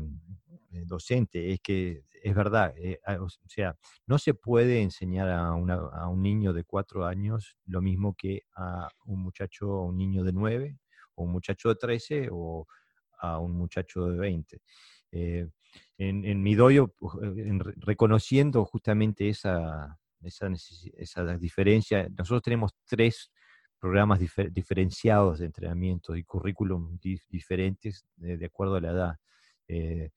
eh, docente es que es verdad, o sea, no se puede enseñar a, un niño de cuatro años lo mismo que a un muchacho, a un niño de nueve, o un muchacho de trece, o a un muchacho de veinte. en, en, mi doyo, reconociendo justamente esa, esa, diferencia, nosotros tenemos tres programas diferenciados de entrenamiento y currículum diferentes de, acuerdo a la edad. Eh,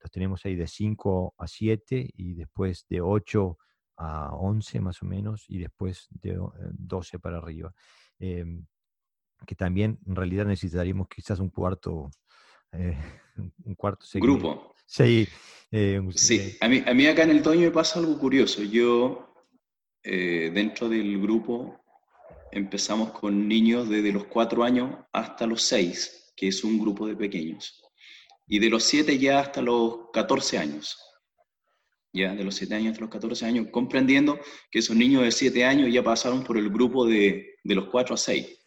los tenemos ahí de 5 a 7 y después de 8 a 11 más o menos y después de 12 para arriba. Que también en realidad necesitaríamos quizás un cuarto, un cuarto grupo. Sí, sí. A, mí, a mí acá en el Toño me pasa algo curioso. Yo, dentro del grupo, empezamos con niños desde los 4 años hasta los 6, que es un grupo de pequeños. Y de los 7 ya hasta los 14 años. Ya de los 7 años hasta los 14 años, comprendiendo que esos niños de 7 años ya pasaron por el grupo de, de los 4 a 6.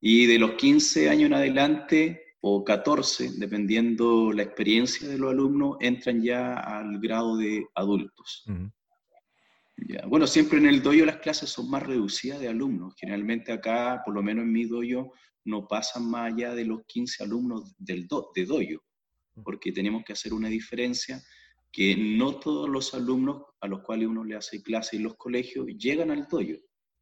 Y de los 15 años en adelante, o 14, dependiendo la experiencia de los alumnos, entran ya al grado de adultos. Bueno, siempre en el doyo las clases son más reducidas de alumnos. Generalmente acá, por lo menos en mi doyo, no pasan más allá de los 15 alumnos del de doyo, porque tenemos que hacer una diferencia que no todos los alumnos a los cuales uno le hace clase en los colegios llegan al doyo.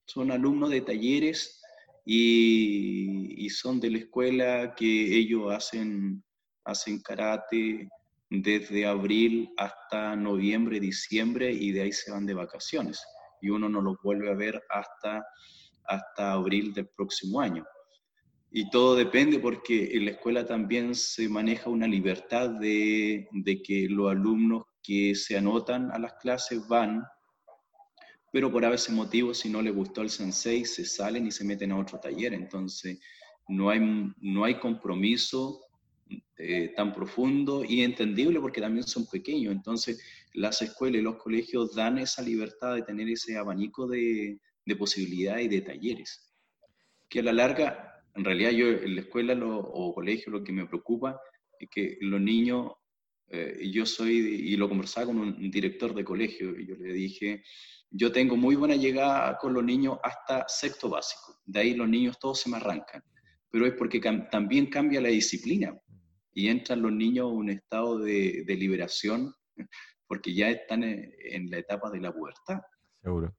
Son alumnos de talleres y, son de la escuela que ellos hacen, hacen karate, desde abril hasta noviembre, diciembre y de ahí se van de vacaciones y uno no los vuelve a ver hasta, hasta abril del próximo año. Y todo depende porque en la escuela también se maneja una libertad de, de que los alumnos que se anotan a las clases van, pero por a veces motivo, si no les gustó el sensei, se salen y se meten a otro taller. Entonces, no hay, no hay compromiso eh, tan profundo y entendible porque también son pequeños. Entonces, las escuelas y los colegios dan esa libertad de tener ese abanico de, de posibilidades y de talleres. Que a la larga, en realidad yo en la escuela o colegio lo que me preocupa es que los niños, eh, yo soy, y lo conversaba con un director de colegio, y yo le dije, yo tengo muy buena llegada con los niños hasta sexto básico. De ahí los niños todos se me arrancan. Pero es porque también cambia la disciplina y entran los niños en un estado de, liberación porque ya están en, la etapa de la pubertad. Seguro.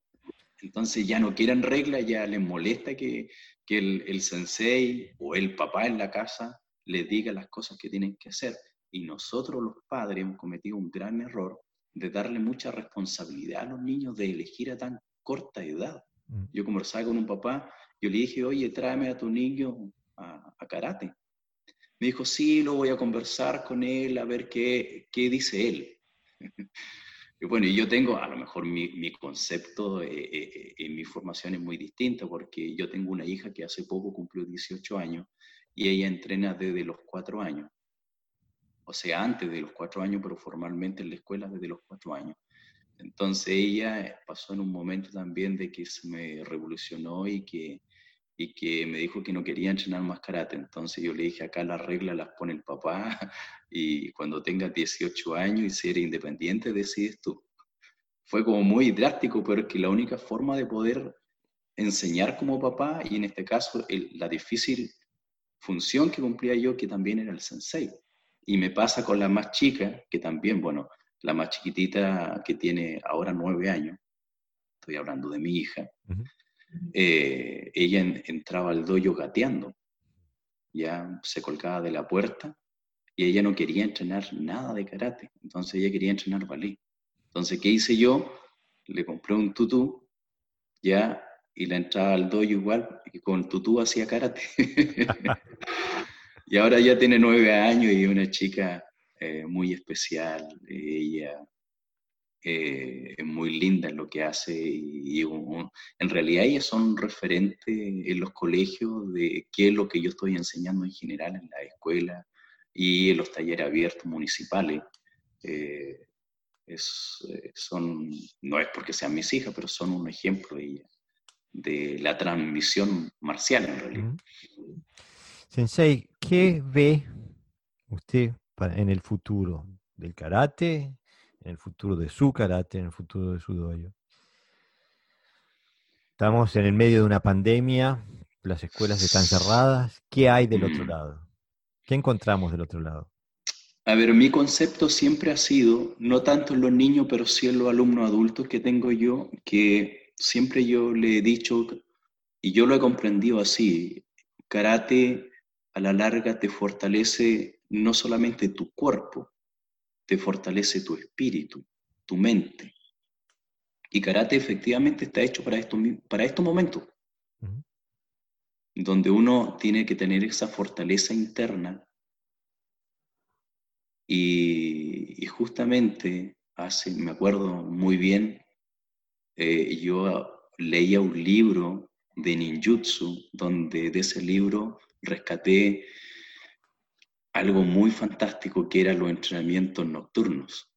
Entonces ya no quieren reglas, ya les molesta que, que el, el, sensei o el papá en la casa les diga las cosas que tienen que hacer. Y nosotros los padres hemos cometido un gran error de darle mucha responsabilidad a los niños de elegir a tan corta edad. Mm. Yo conversaba con un papá, yo le dije, oye, tráeme a tu niño a, a karate. Me dijo, sí, lo voy a conversar con él, a ver qué, qué dice él. y bueno, yo tengo, a lo mejor mi, mi concepto eh, eh, eh, en mi formación es muy distinto, porque yo tengo una hija que hace poco cumplió 18 años y ella entrena desde los 4 años. O sea, antes de los 4 años, pero formalmente en la escuela desde los 4 años. Entonces ella pasó en un momento también de que se me revolucionó y que y que me dijo que no quería entrenar más karate. Entonces yo le dije, acá las reglas las pone el papá y cuando tengas 18 años y ser independiente decides tú. Fue como muy drástico, pero es que la única forma de poder enseñar como papá, y en este caso la difícil función que cumplía yo, que también era el sensei. Y me pasa con la más chica, que también, bueno, la más chiquitita que tiene ahora nueve años, estoy hablando de mi hija, eh, ella entraba al dojo gateando, ya se colgaba de la puerta y ella no quería entrenar nada de karate, entonces ella quería entrenar ballet. Entonces, ¿qué hice yo? Le compré un tutú, ya, y la entraba al dojo igual, y con tutú hacía karate. y ahora ya tiene nueve años y una chica eh, muy especial, ella eh, es muy linda en lo que hace y, en realidad ellas son referentes en los colegios de qué es lo que yo estoy enseñando en general en la escuela y en los talleres abiertos municipales. Eh, es, eh, son, no es porque sean mis hijas, pero son un ejemplo de, de la transmisión marcial en realidad. Sensei, ¿qué ve usted en el futuro del karate en el futuro de su karate, en el futuro de su dojo. Estamos en el medio de una pandemia, las escuelas están cerradas. ¿Qué hay del otro lado? ¿Qué encontramos del otro lado? A ver, mi concepto siempre ha sido, no tanto en los niños, pero sí en los alumnos adultos que tengo yo, que siempre yo le he dicho, y yo lo he comprendido así, karate a la larga te fortalece no solamente tu cuerpo, te fortalece tu espíritu, tu mente. Y karate efectivamente está hecho para, esto, para estos momentos, donde uno tiene que tener esa fortaleza interna y, justamente hace, me acuerdo muy bien, eh, yo leía un libro de ninjutsu, donde de ese libro rescaté algo muy fantástico que eran los entrenamientos nocturnos.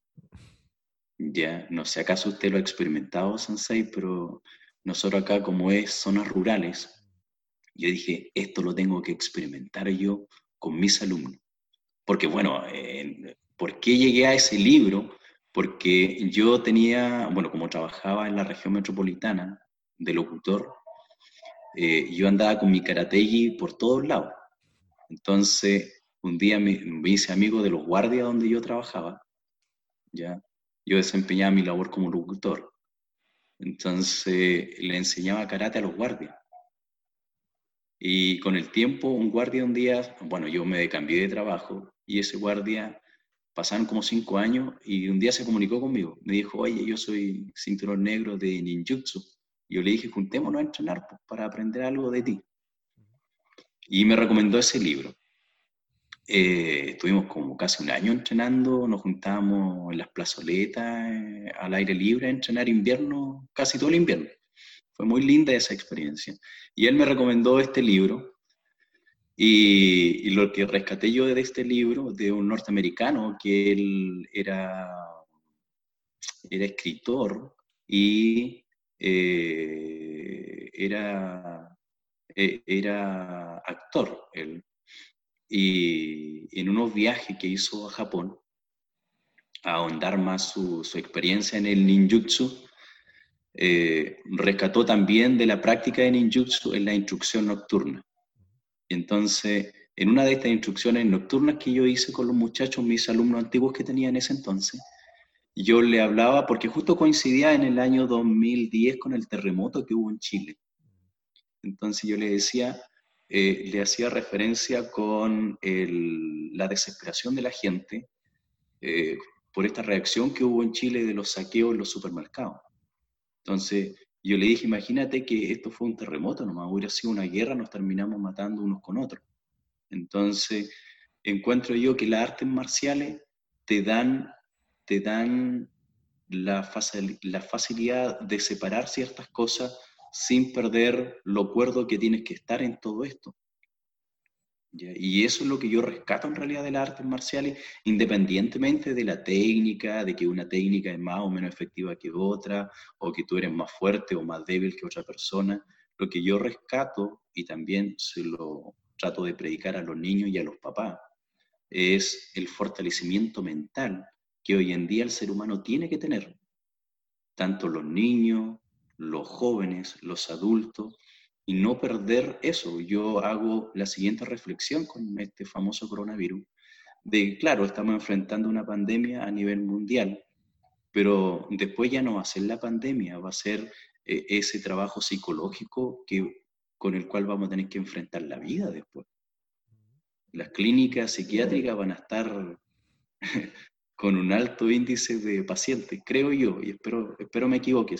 Ya, no sé acaso usted lo ha experimentado, Sensei, pero nosotros acá como es zonas rurales, yo dije, esto lo tengo que experimentar yo con mis alumnos. Porque bueno, ¿por qué llegué a ese libro? Porque yo tenía, bueno, como trabajaba en la región metropolitana de locutor, eh, yo andaba con mi karategi por todos lados. Entonces, un día me, hice amigo de los guardias donde yo trabajaba, ¿ya? Yo desempeñaba mi labor como locutor. Entonces, le enseñaba karate a los guardias. Y con el tiempo, un guardia un día, bueno, yo me cambié de trabajo y ese guardia pasaron como cinco años y un día se comunicó conmigo. Me dijo, oye, yo soy cinturón negro de ninjutsu. Yo le dije, juntémonos a entrenar pues, para aprender algo de ti. Y me recomendó ese libro. Eh, estuvimos como casi un año entrenando, nos juntábamos en las plazoletas, eh, al aire libre, a entrenar invierno, casi todo el invierno. Fue muy linda esa experiencia. Y él me recomendó este libro. Y, lo que rescaté yo de este libro, de un norteamericano, que él era, era escritor y eh, era, e, era actor. Él. Y en unos viajes que hizo a Japón, a ahondar más su, su experiencia en el ninjutsu, eh, rescató también de la práctica de ninjutsu en la instrucción nocturna. Entonces, en una de estas instrucciones nocturnas que yo hice con los muchachos, mis alumnos antiguos que tenía en ese entonces, yo le hablaba, porque justo coincidía en el año 2010 con el terremoto que hubo en Chile. Entonces yo le decía, eh, le hacía referencia con la desesperación de la gente eh, por esta reacción que hubo en Chile de los saqueos en los supermercados. Entonces, yo le dije, imagínate que esto fue un terremoto, nomás hubiera sido una guerra, nos terminamos matando unos con otros. Entonces, encuentro yo que las artes marciales te dan, te dan la, la facilidad de separar ciertas cosas sin perder lo cuerdo que tienes que estar en todo esto. Y eso es lo que yo rescato en realidad de las artes marciales, independientemente de la técnica, de que una técnica es más o menos efectiva que otra, o que tú eres más fuerte o más débil que otra persona. Lo que yo rescato, y también se lo trato de predicar a los niños y a los papás, es el fortalecimiento mental que hoy en día el ser humano tiene que tener. Tanto los niños, los jóvenes, los adultos, y no perder eso. Yo hago la siguiente reflexión con este famoso coronavirus, de, claro, estamos enfrentando una pandemia a nivel mundial, pero después ya no va a ser la pandemia, va a ser eh, ese trabajo psicológico que, con el cual vamos a tener que enfrentar la vida después. Las clínicas psiquiátricas van a estar con un alto índice de pacientes, creo yo, y espero, espero me equivoque,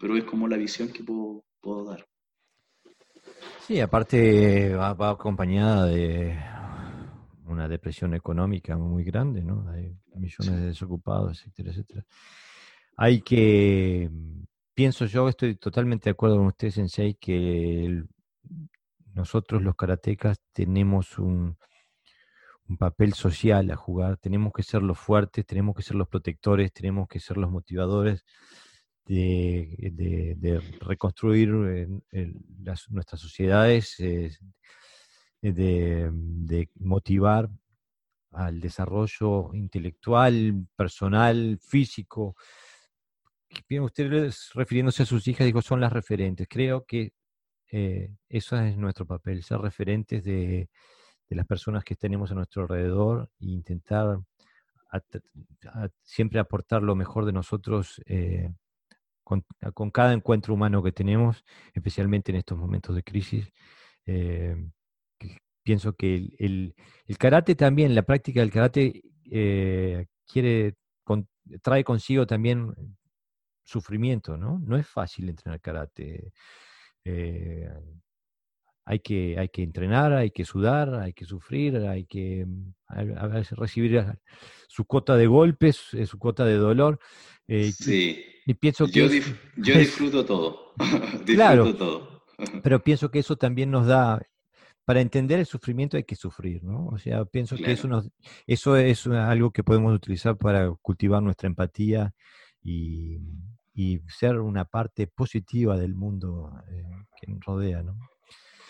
pero es como la visión que puedo, puedo dar. Sí, aparte va, acompañada de una depresión económica muy grande, ¿no? Hay millones de desocupados, etcétera, etcétera. Hay que, pienso yo, estoy totalmente de acuerdo con usted, Sensei, que nosotros los karatecas tenemos un, un papel social a jugar, tenemos que ser los fuertes, tenemos que ser los protectores, tenemos que ser los motivadores de, reconstruir nuestras sociedades, eh, de, motivar al desarrollo intelectual, personal, físico. Bien, ustedes refiriéndose a sus hijas, dijo, son las referentes. Creo que eh, eso es nuestro papel, ser referentes de, las personas que tenemos a nuestro alrededor e intentar siempre aportar lo mejor de nosotros eh, con, cada encuentro humano que tenemos, especialmente en estos momentos de crisis. Eh, pienso que el, karate también, la práctica del karate eh, quiere, trae consigo también sufrimiento, ¿no? No es fácil entrenar karate. Hay que, hay que entrenar, hay que sudar, hay que sufrir, hay que mm, recibir su cuota de golpes, eh, su cuota de dolor. Eh, sí. Y, pienso que yo, yo disfruto todo. disfruto claro, todo. pero pienso que eso también nos da para entender el sufrimiento hay que sufrir, ¿no? O sea, pienso que eso, nos, eso es algo que podemos utilizar para cultivar nuestra empatía y, y ser una parte positiva del mundo eh, que nos rodea, ¿no?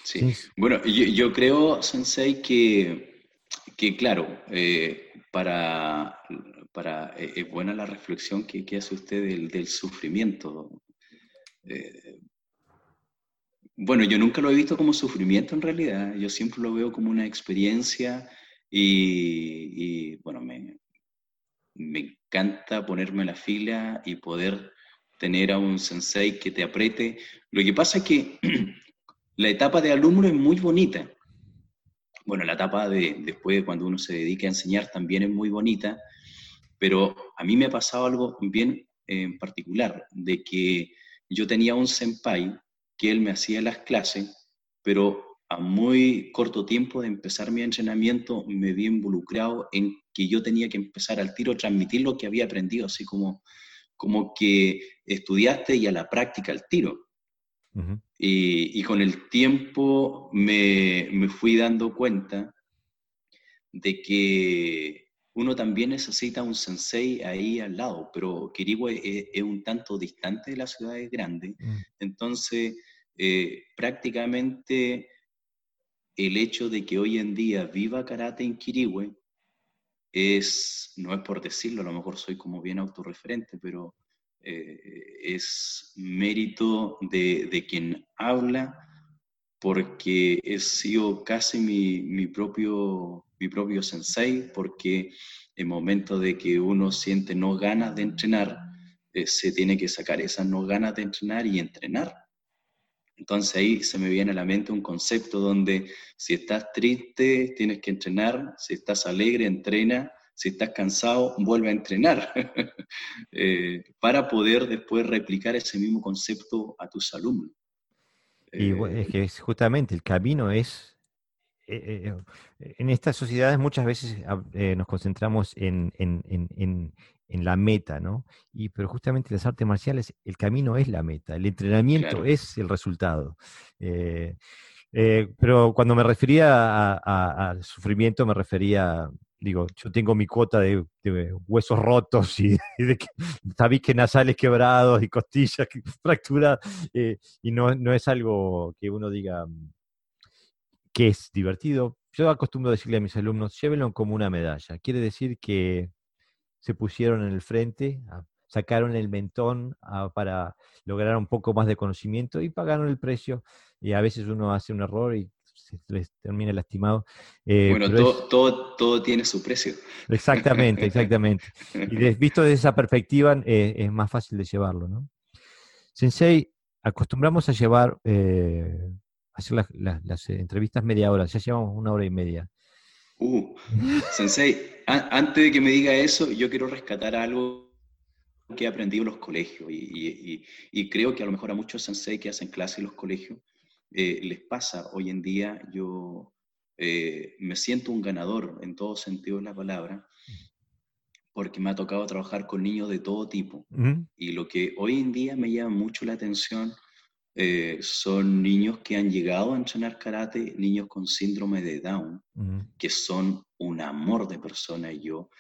Sí. Bueno, yo, creo, Sensei, que, que claro, eh, para, para, eh, es buena la reflexión que, que hace usted del, del sufrimiento. bueno, yo nunca lo he visto como sufrimiento en realidad, yo siempre lo veo como una experiencia y, y bueno, me, me encanta ponerme en la fila y poder tener a un sensei que te apriete. Lo que pasa es que la etapa de alumno es muy bonita. Bueno, la etapa de después de cuando uno se dedica a enseñar también es muy bonita, pero a mí me ha pasado algo bien en particular, de que yo tenía un senpai que él me hacía las clases, pero a muy corto tiempo de empezar mi entrenamiento me vi involucrado en que yo tenía que empezar al tiro transmitir lo que había aprendido, así como como que estudiaste y a la práctica al tiro. Y, con el tiempo me, me, fui dando cuenta de que uno también necesita un sensei ahí al lado, pero Kirigüe es, un tanto distante de las ciudades grandes, mm. entonces eh, prácticamente el hecho de que hoy en día viva karate en Kirigüe es, no es por decirlo, a lo mejor soy como bien autorreferente, pero eh, es mérito de, quien habla, porque he sido casi mi, propio, mi propio sensei, porque en momento de que uno siente no ganas de entrenar, eh, se tiene que sacar esas no ganas de entrenar y entrenar. Entonces ahí se me viene a la mente un concepto donde si estás triste, tienes que entrenar, si estás alegre, entrena, si estás cansado, vuelve a entrenar, eh, para poder después replicar ese mismo concepto a tus alumnos. Y es eh, que justamente el camino es, eh, en estas sociedades muchas veces nos concentramos en, en la meta, ¿no? Y, pero justamente las artes marciales, el camino es la meta, el entrenamiento es el resultado. Pero cuando me refería al sufrimiento, me refería, digo, yo tengo mi cuota de, huesos rotos y, de tabiques nasales quebrados y costillas fracturadas, eh, y no, no es algo que uno diga mm, que es divertido. Yo acostumbro decirle a mis alumnos, llévenlo como una medalla. Quiere decir que se pusieron en el frente, sacaron el mentón para lograr un poco más de conocimiento y pagaron el precio. Y a veces uno hace un error y se les termina lastimado. Eh, bueno, todo, todo, todo, tiene su precio. Exactamente, exactamente. Y visto desde esa perspectiva eh, es más fácil de llevarlo, ¿no? Sensei, acostumbramos a llevar, eh, hacer las, las, entrevistas media hora, ya llevamos una hora y media. Uh, sensei, antes de que me diga eso, yo quiero rescatar algo que he aprendido en los colegios y, creo que a lo mejor a muchos sensei que hacen clase en los colegios eh, les pasa hoy en día. Yo eh, me siento un ganador en todo sentido de la palabra porque me ha tocado trabajar con niños de todo tipo. Y lo que hoy en día me llama mucho la atención eh, son niños que han llegado a entrenar karate, niños con síndrome de Down, que son un amor de persona. Y yo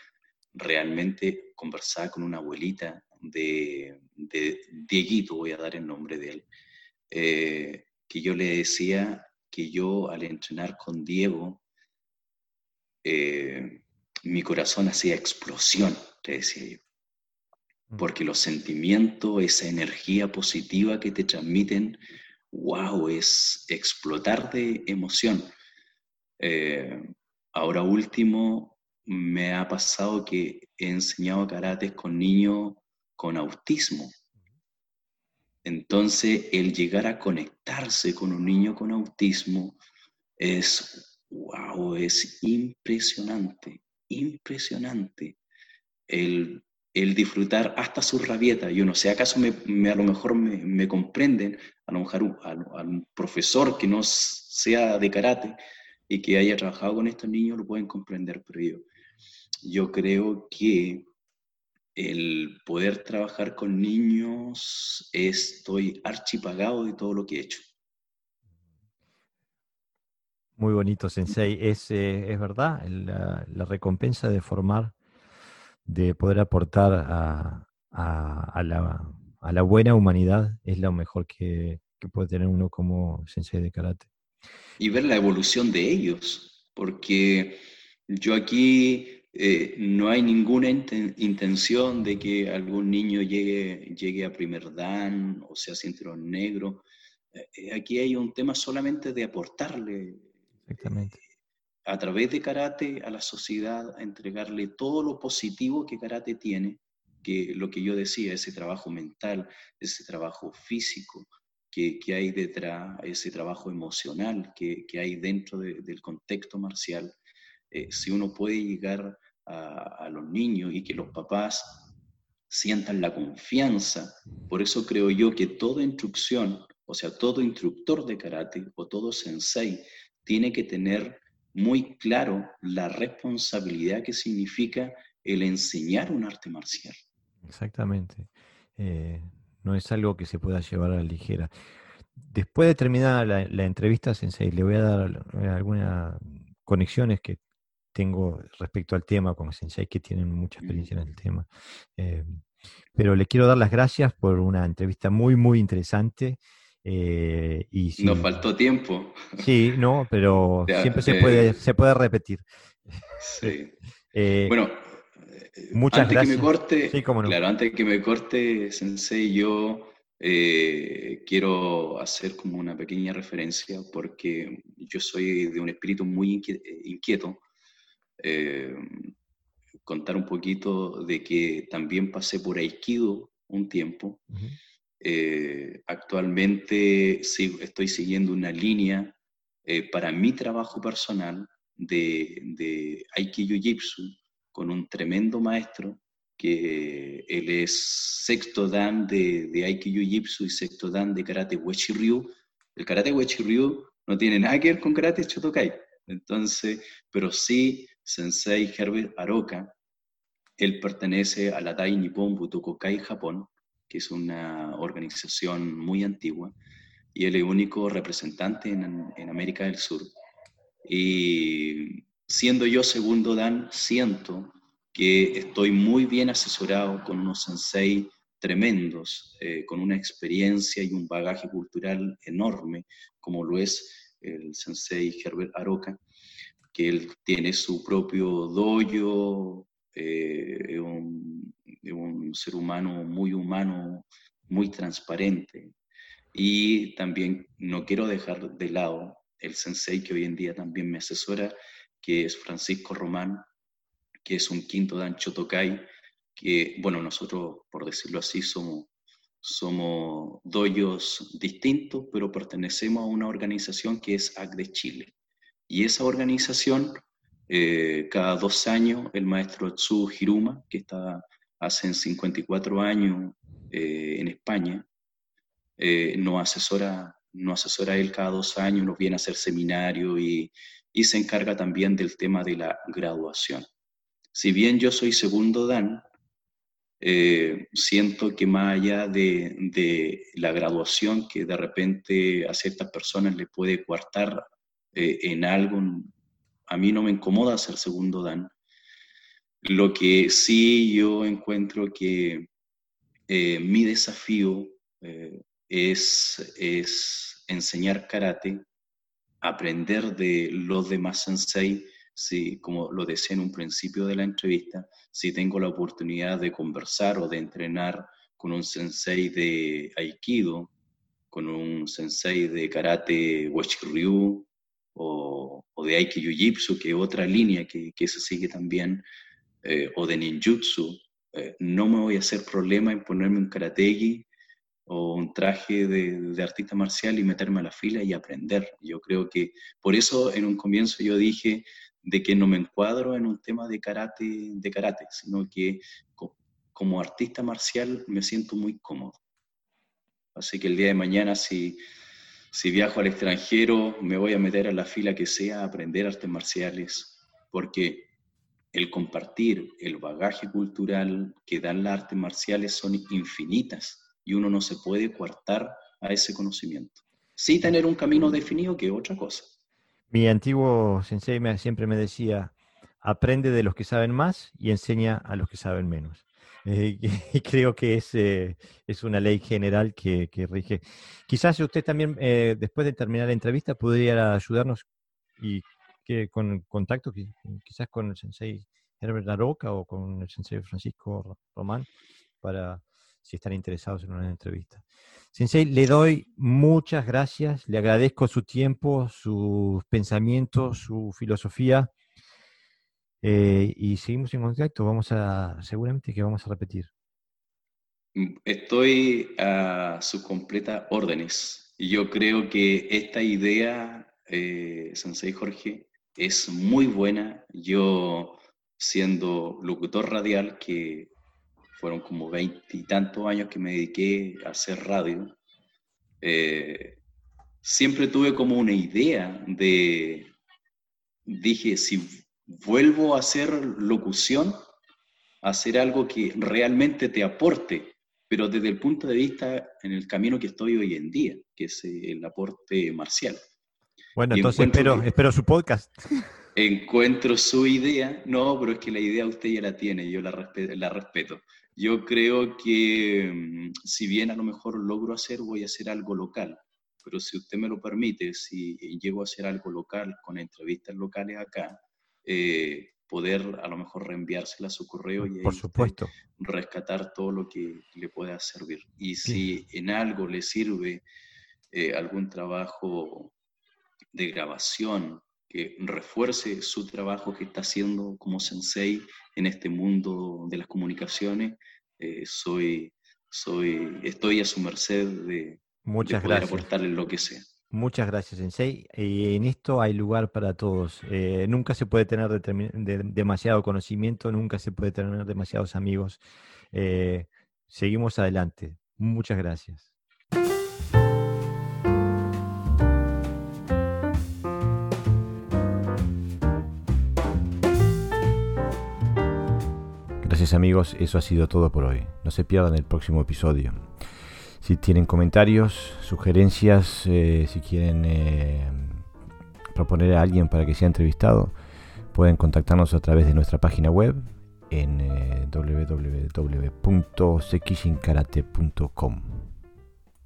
realmente conversaba con una abuelita de, de Dieguito, voy a dar el nombre de él, eh, que yo le decía que yo al entrenar con Diego, eh, mi corazón hacía explosión, le decía yo porque los sentimientos, esa energía positiva que te transmiten, wow, es explotar de emoción. Eh, ahora último, me ha pasado que he enseñado karate con niños con autismo. Entonces, el llegar a conectarse con un niño con autismo es, wow, es impresionante, impresionante. El el disfrutar hasta su rabieta. Yo no sé, acaso me, a lo mejor me, comprenden, a lo mejor a, un profesor que no sea de karate y que haya trabajado con estos niños lo pueden comprender, pero yo, yo creo que el poder trabajar con niños estoy archipagado de todo lo que he hecho. Muy bonito, Sensei. Es, eh, es verdad, la, la recompensa de formar de poder aportar a, a, la, a, la, buena humanidad es lo mejor que, que, puede tener uno como sensei de karate. Y ver la evolución de ellos, porque yo aquí eh, no hay ninguna intención de que algún niño llegue, llegue a primer dan o sea cinturón negro. Eh, aquí hay un tema solamente de aportarle Exactamente a través de karate a la sociedad, a entregarle todo lo positivo que karate tiene, que lo que yo decía, ese trabajo mental, ese trabajo físico que, que hay detrás, ese trabajo emocional que, que hay dentro del contexto marcial, eh, si uno puede llegar a, los niños y que los papás sientan la confianza, por eso creo yo que toda instrucción, o sea, todo instructor de karate o todo sensei tiene que tener muy claro la responsabilidad que significa el enseñar un arte marcial. Exactamente. Eh, no es algo que se pueda llevar a la ligera. Después de terminar la, entrevista, Sensei, le voy a dar algunas conexiones que tengo respecto al tema con Sensei, que tienen mucha experiencia en el tema. Eh, pero le quiero dar las gracias por una entrevista muy, muy interesante. Eh, y Nos faltó tiempo. Sí, no, pero siempre se, puede, se puede repetir. Sí. Eh, bueno, muchas antes gracias. Que me corte, Claro, antes que me corte, Sensei, yo eh, quiero hacer como una pequeña referencia porque yo soy de un espíritu muy inquieto. Contar un poquito de que también pasé por Aikido un tiempo. Eh, actualmente estoy siguiendo una línea eh, para mi trabajo personal de, de Aikido Jitsu con un tremendo maestro que él es sexto dan de, de Aikido Jitsu y sexto dan de Karate Wechi Ryu. El Karate Wechi Ryu no tiene nada que ver con Karate Shotokai. Entonces, pero sí, Sensei Herbert Aroka, él pertenece a la Dai Nippon Butokokai Japón, que es una organización muy antigua, y él es el único representante en, en América del Sur. Y siendo yo segundo Dan, siento que estoy muy bien asesorado con unos sensei tremendos, eh, con una experiencia y un bagaje cultural enorme, como lo es el sensei Herbert Aroca, que él tiene su propio dojo, eh, un, un ser humano muy humano, muy transparente. Y también no quiero dejar de lado el sensei que hoy en día también me asesora, que es Francisco Román, que es un quinto dan Chotokai, que, bueno, nosotros, por decirlo así, somos, somos doyos distintos, pero pertenecemos a una organización que es AC de Chile. Y esa organización, eh, cada dos años, el maestro Tsu Hiruma, que está hace 54 años eh, en España, eh, nos, asesora, nos asesora él cada dos años, nos viene a hacer seminario y, se encarga también del tema de la graduación. Si bien yo soy segundo Dan, eh, siento que más allá de, de, la graduación que de repente a ciertas personas le puede coartar en algo, a mí no me incomoda ser segundo Dan. Lo que sí yo encuentro que eh, mi desafío eh, es, es enseñar karate, aprender de los demás sensei, si, como lo decía en un principio de la entrevista, si tengo la oportunidad de conversar o de entrenar con un sensei de Aikido, con un sensei de karate Ryu o, o de Aikido Jitsu, que es otra línea que, que se sigue también, eh, o de ninjutsu, eh, no me voy a hacer problema en ponerme un karategi o un traje de, artista marcial y meterme a la fila y aprender. Yo creo que por eso en un comienzo yo dije de que no me encuadro en un tema de karate, de karate sino que como artista marcial me siento muy cómodo. Así que el día de mañana, si, si viajo al extranjero, me voy a meter a la fila que sea a aprender artes marciales, porque el compartir el bagaje cultural que dan las artes marciales son infinitas y uno no se puede coartar a ese conocimiento. Sí tener un camino definido que otra cosa. Mi antiguo sensei siempre me decía, aprende de los que saben más y enseña a los que saben menos. Eh, y creo que es, eh, es una ley general que, rige. Quizás usted también, eh, después de terminar la entrevista, pudiera ayudarnos y que con contacto quizás con el sensei Herbert Laroca o con el sensei Francisco Román para si están interesados en una entrevista. Sensei, le doy muchas gracias, le agradezco su tiempo, sus pensamientos, su filosofía eh, y seguimos en contacto. Vamos a, seguramente que vamos a repetir. Mm, estoy a sus completas órdenes. Yo creo que esta idea, eh, Sensei Jorge, es muy buena. Yo, siendo locutor radial, que fueron como veintitantos años que me dediqué a hacer radio, eh, siempre tuve como una idea de, dije, si vuelvo a hacer locución, a hacer algo que realmente te aporte, pero desde el punto de vista en el camino que estoy hoy en día, que es eh, el aporte marcial. Bueno, entonces espero, espero su podcast. Encuentro su idea, no, pero es que la idea usted ya la tiene, yo la respeto. La respeto. Yo creo que mm, si bien a lo mejor logro hacer, voy a hacer algo local, pero si usted me lo permite, si llego a hacer algo local con entrevistas locales acá, eh, poder a lo mejor reenviársela a su correo y Por supuesto. rescatar todo lo que le pueda servir. Y si en algo le sirve eh, algún trabajo de grabación que refuerce su trabajo que está haciendo como sensei en este mundo de las comunicaciones, eh, soy, soy, estoy a su merced de, Muchas poder gracias. aportarle lo que sea. Muchas gracias, Sensei. Y en esto hay lugar para todos. Eh, nunca se puede tener demasiado conocimiento, nunca se puede tener demasiados amigos. Eh, seguimos adelante. Muchas gracias. Gracias amigos, eso ha sido todo por hoy. No se pierdan el próximo episodio. Si tienen comentarios, sugerencias, eh, si quieren eh, proponer a alguien para que sea entrevistado, pueden contactarnos a través de nuestra página web en eh.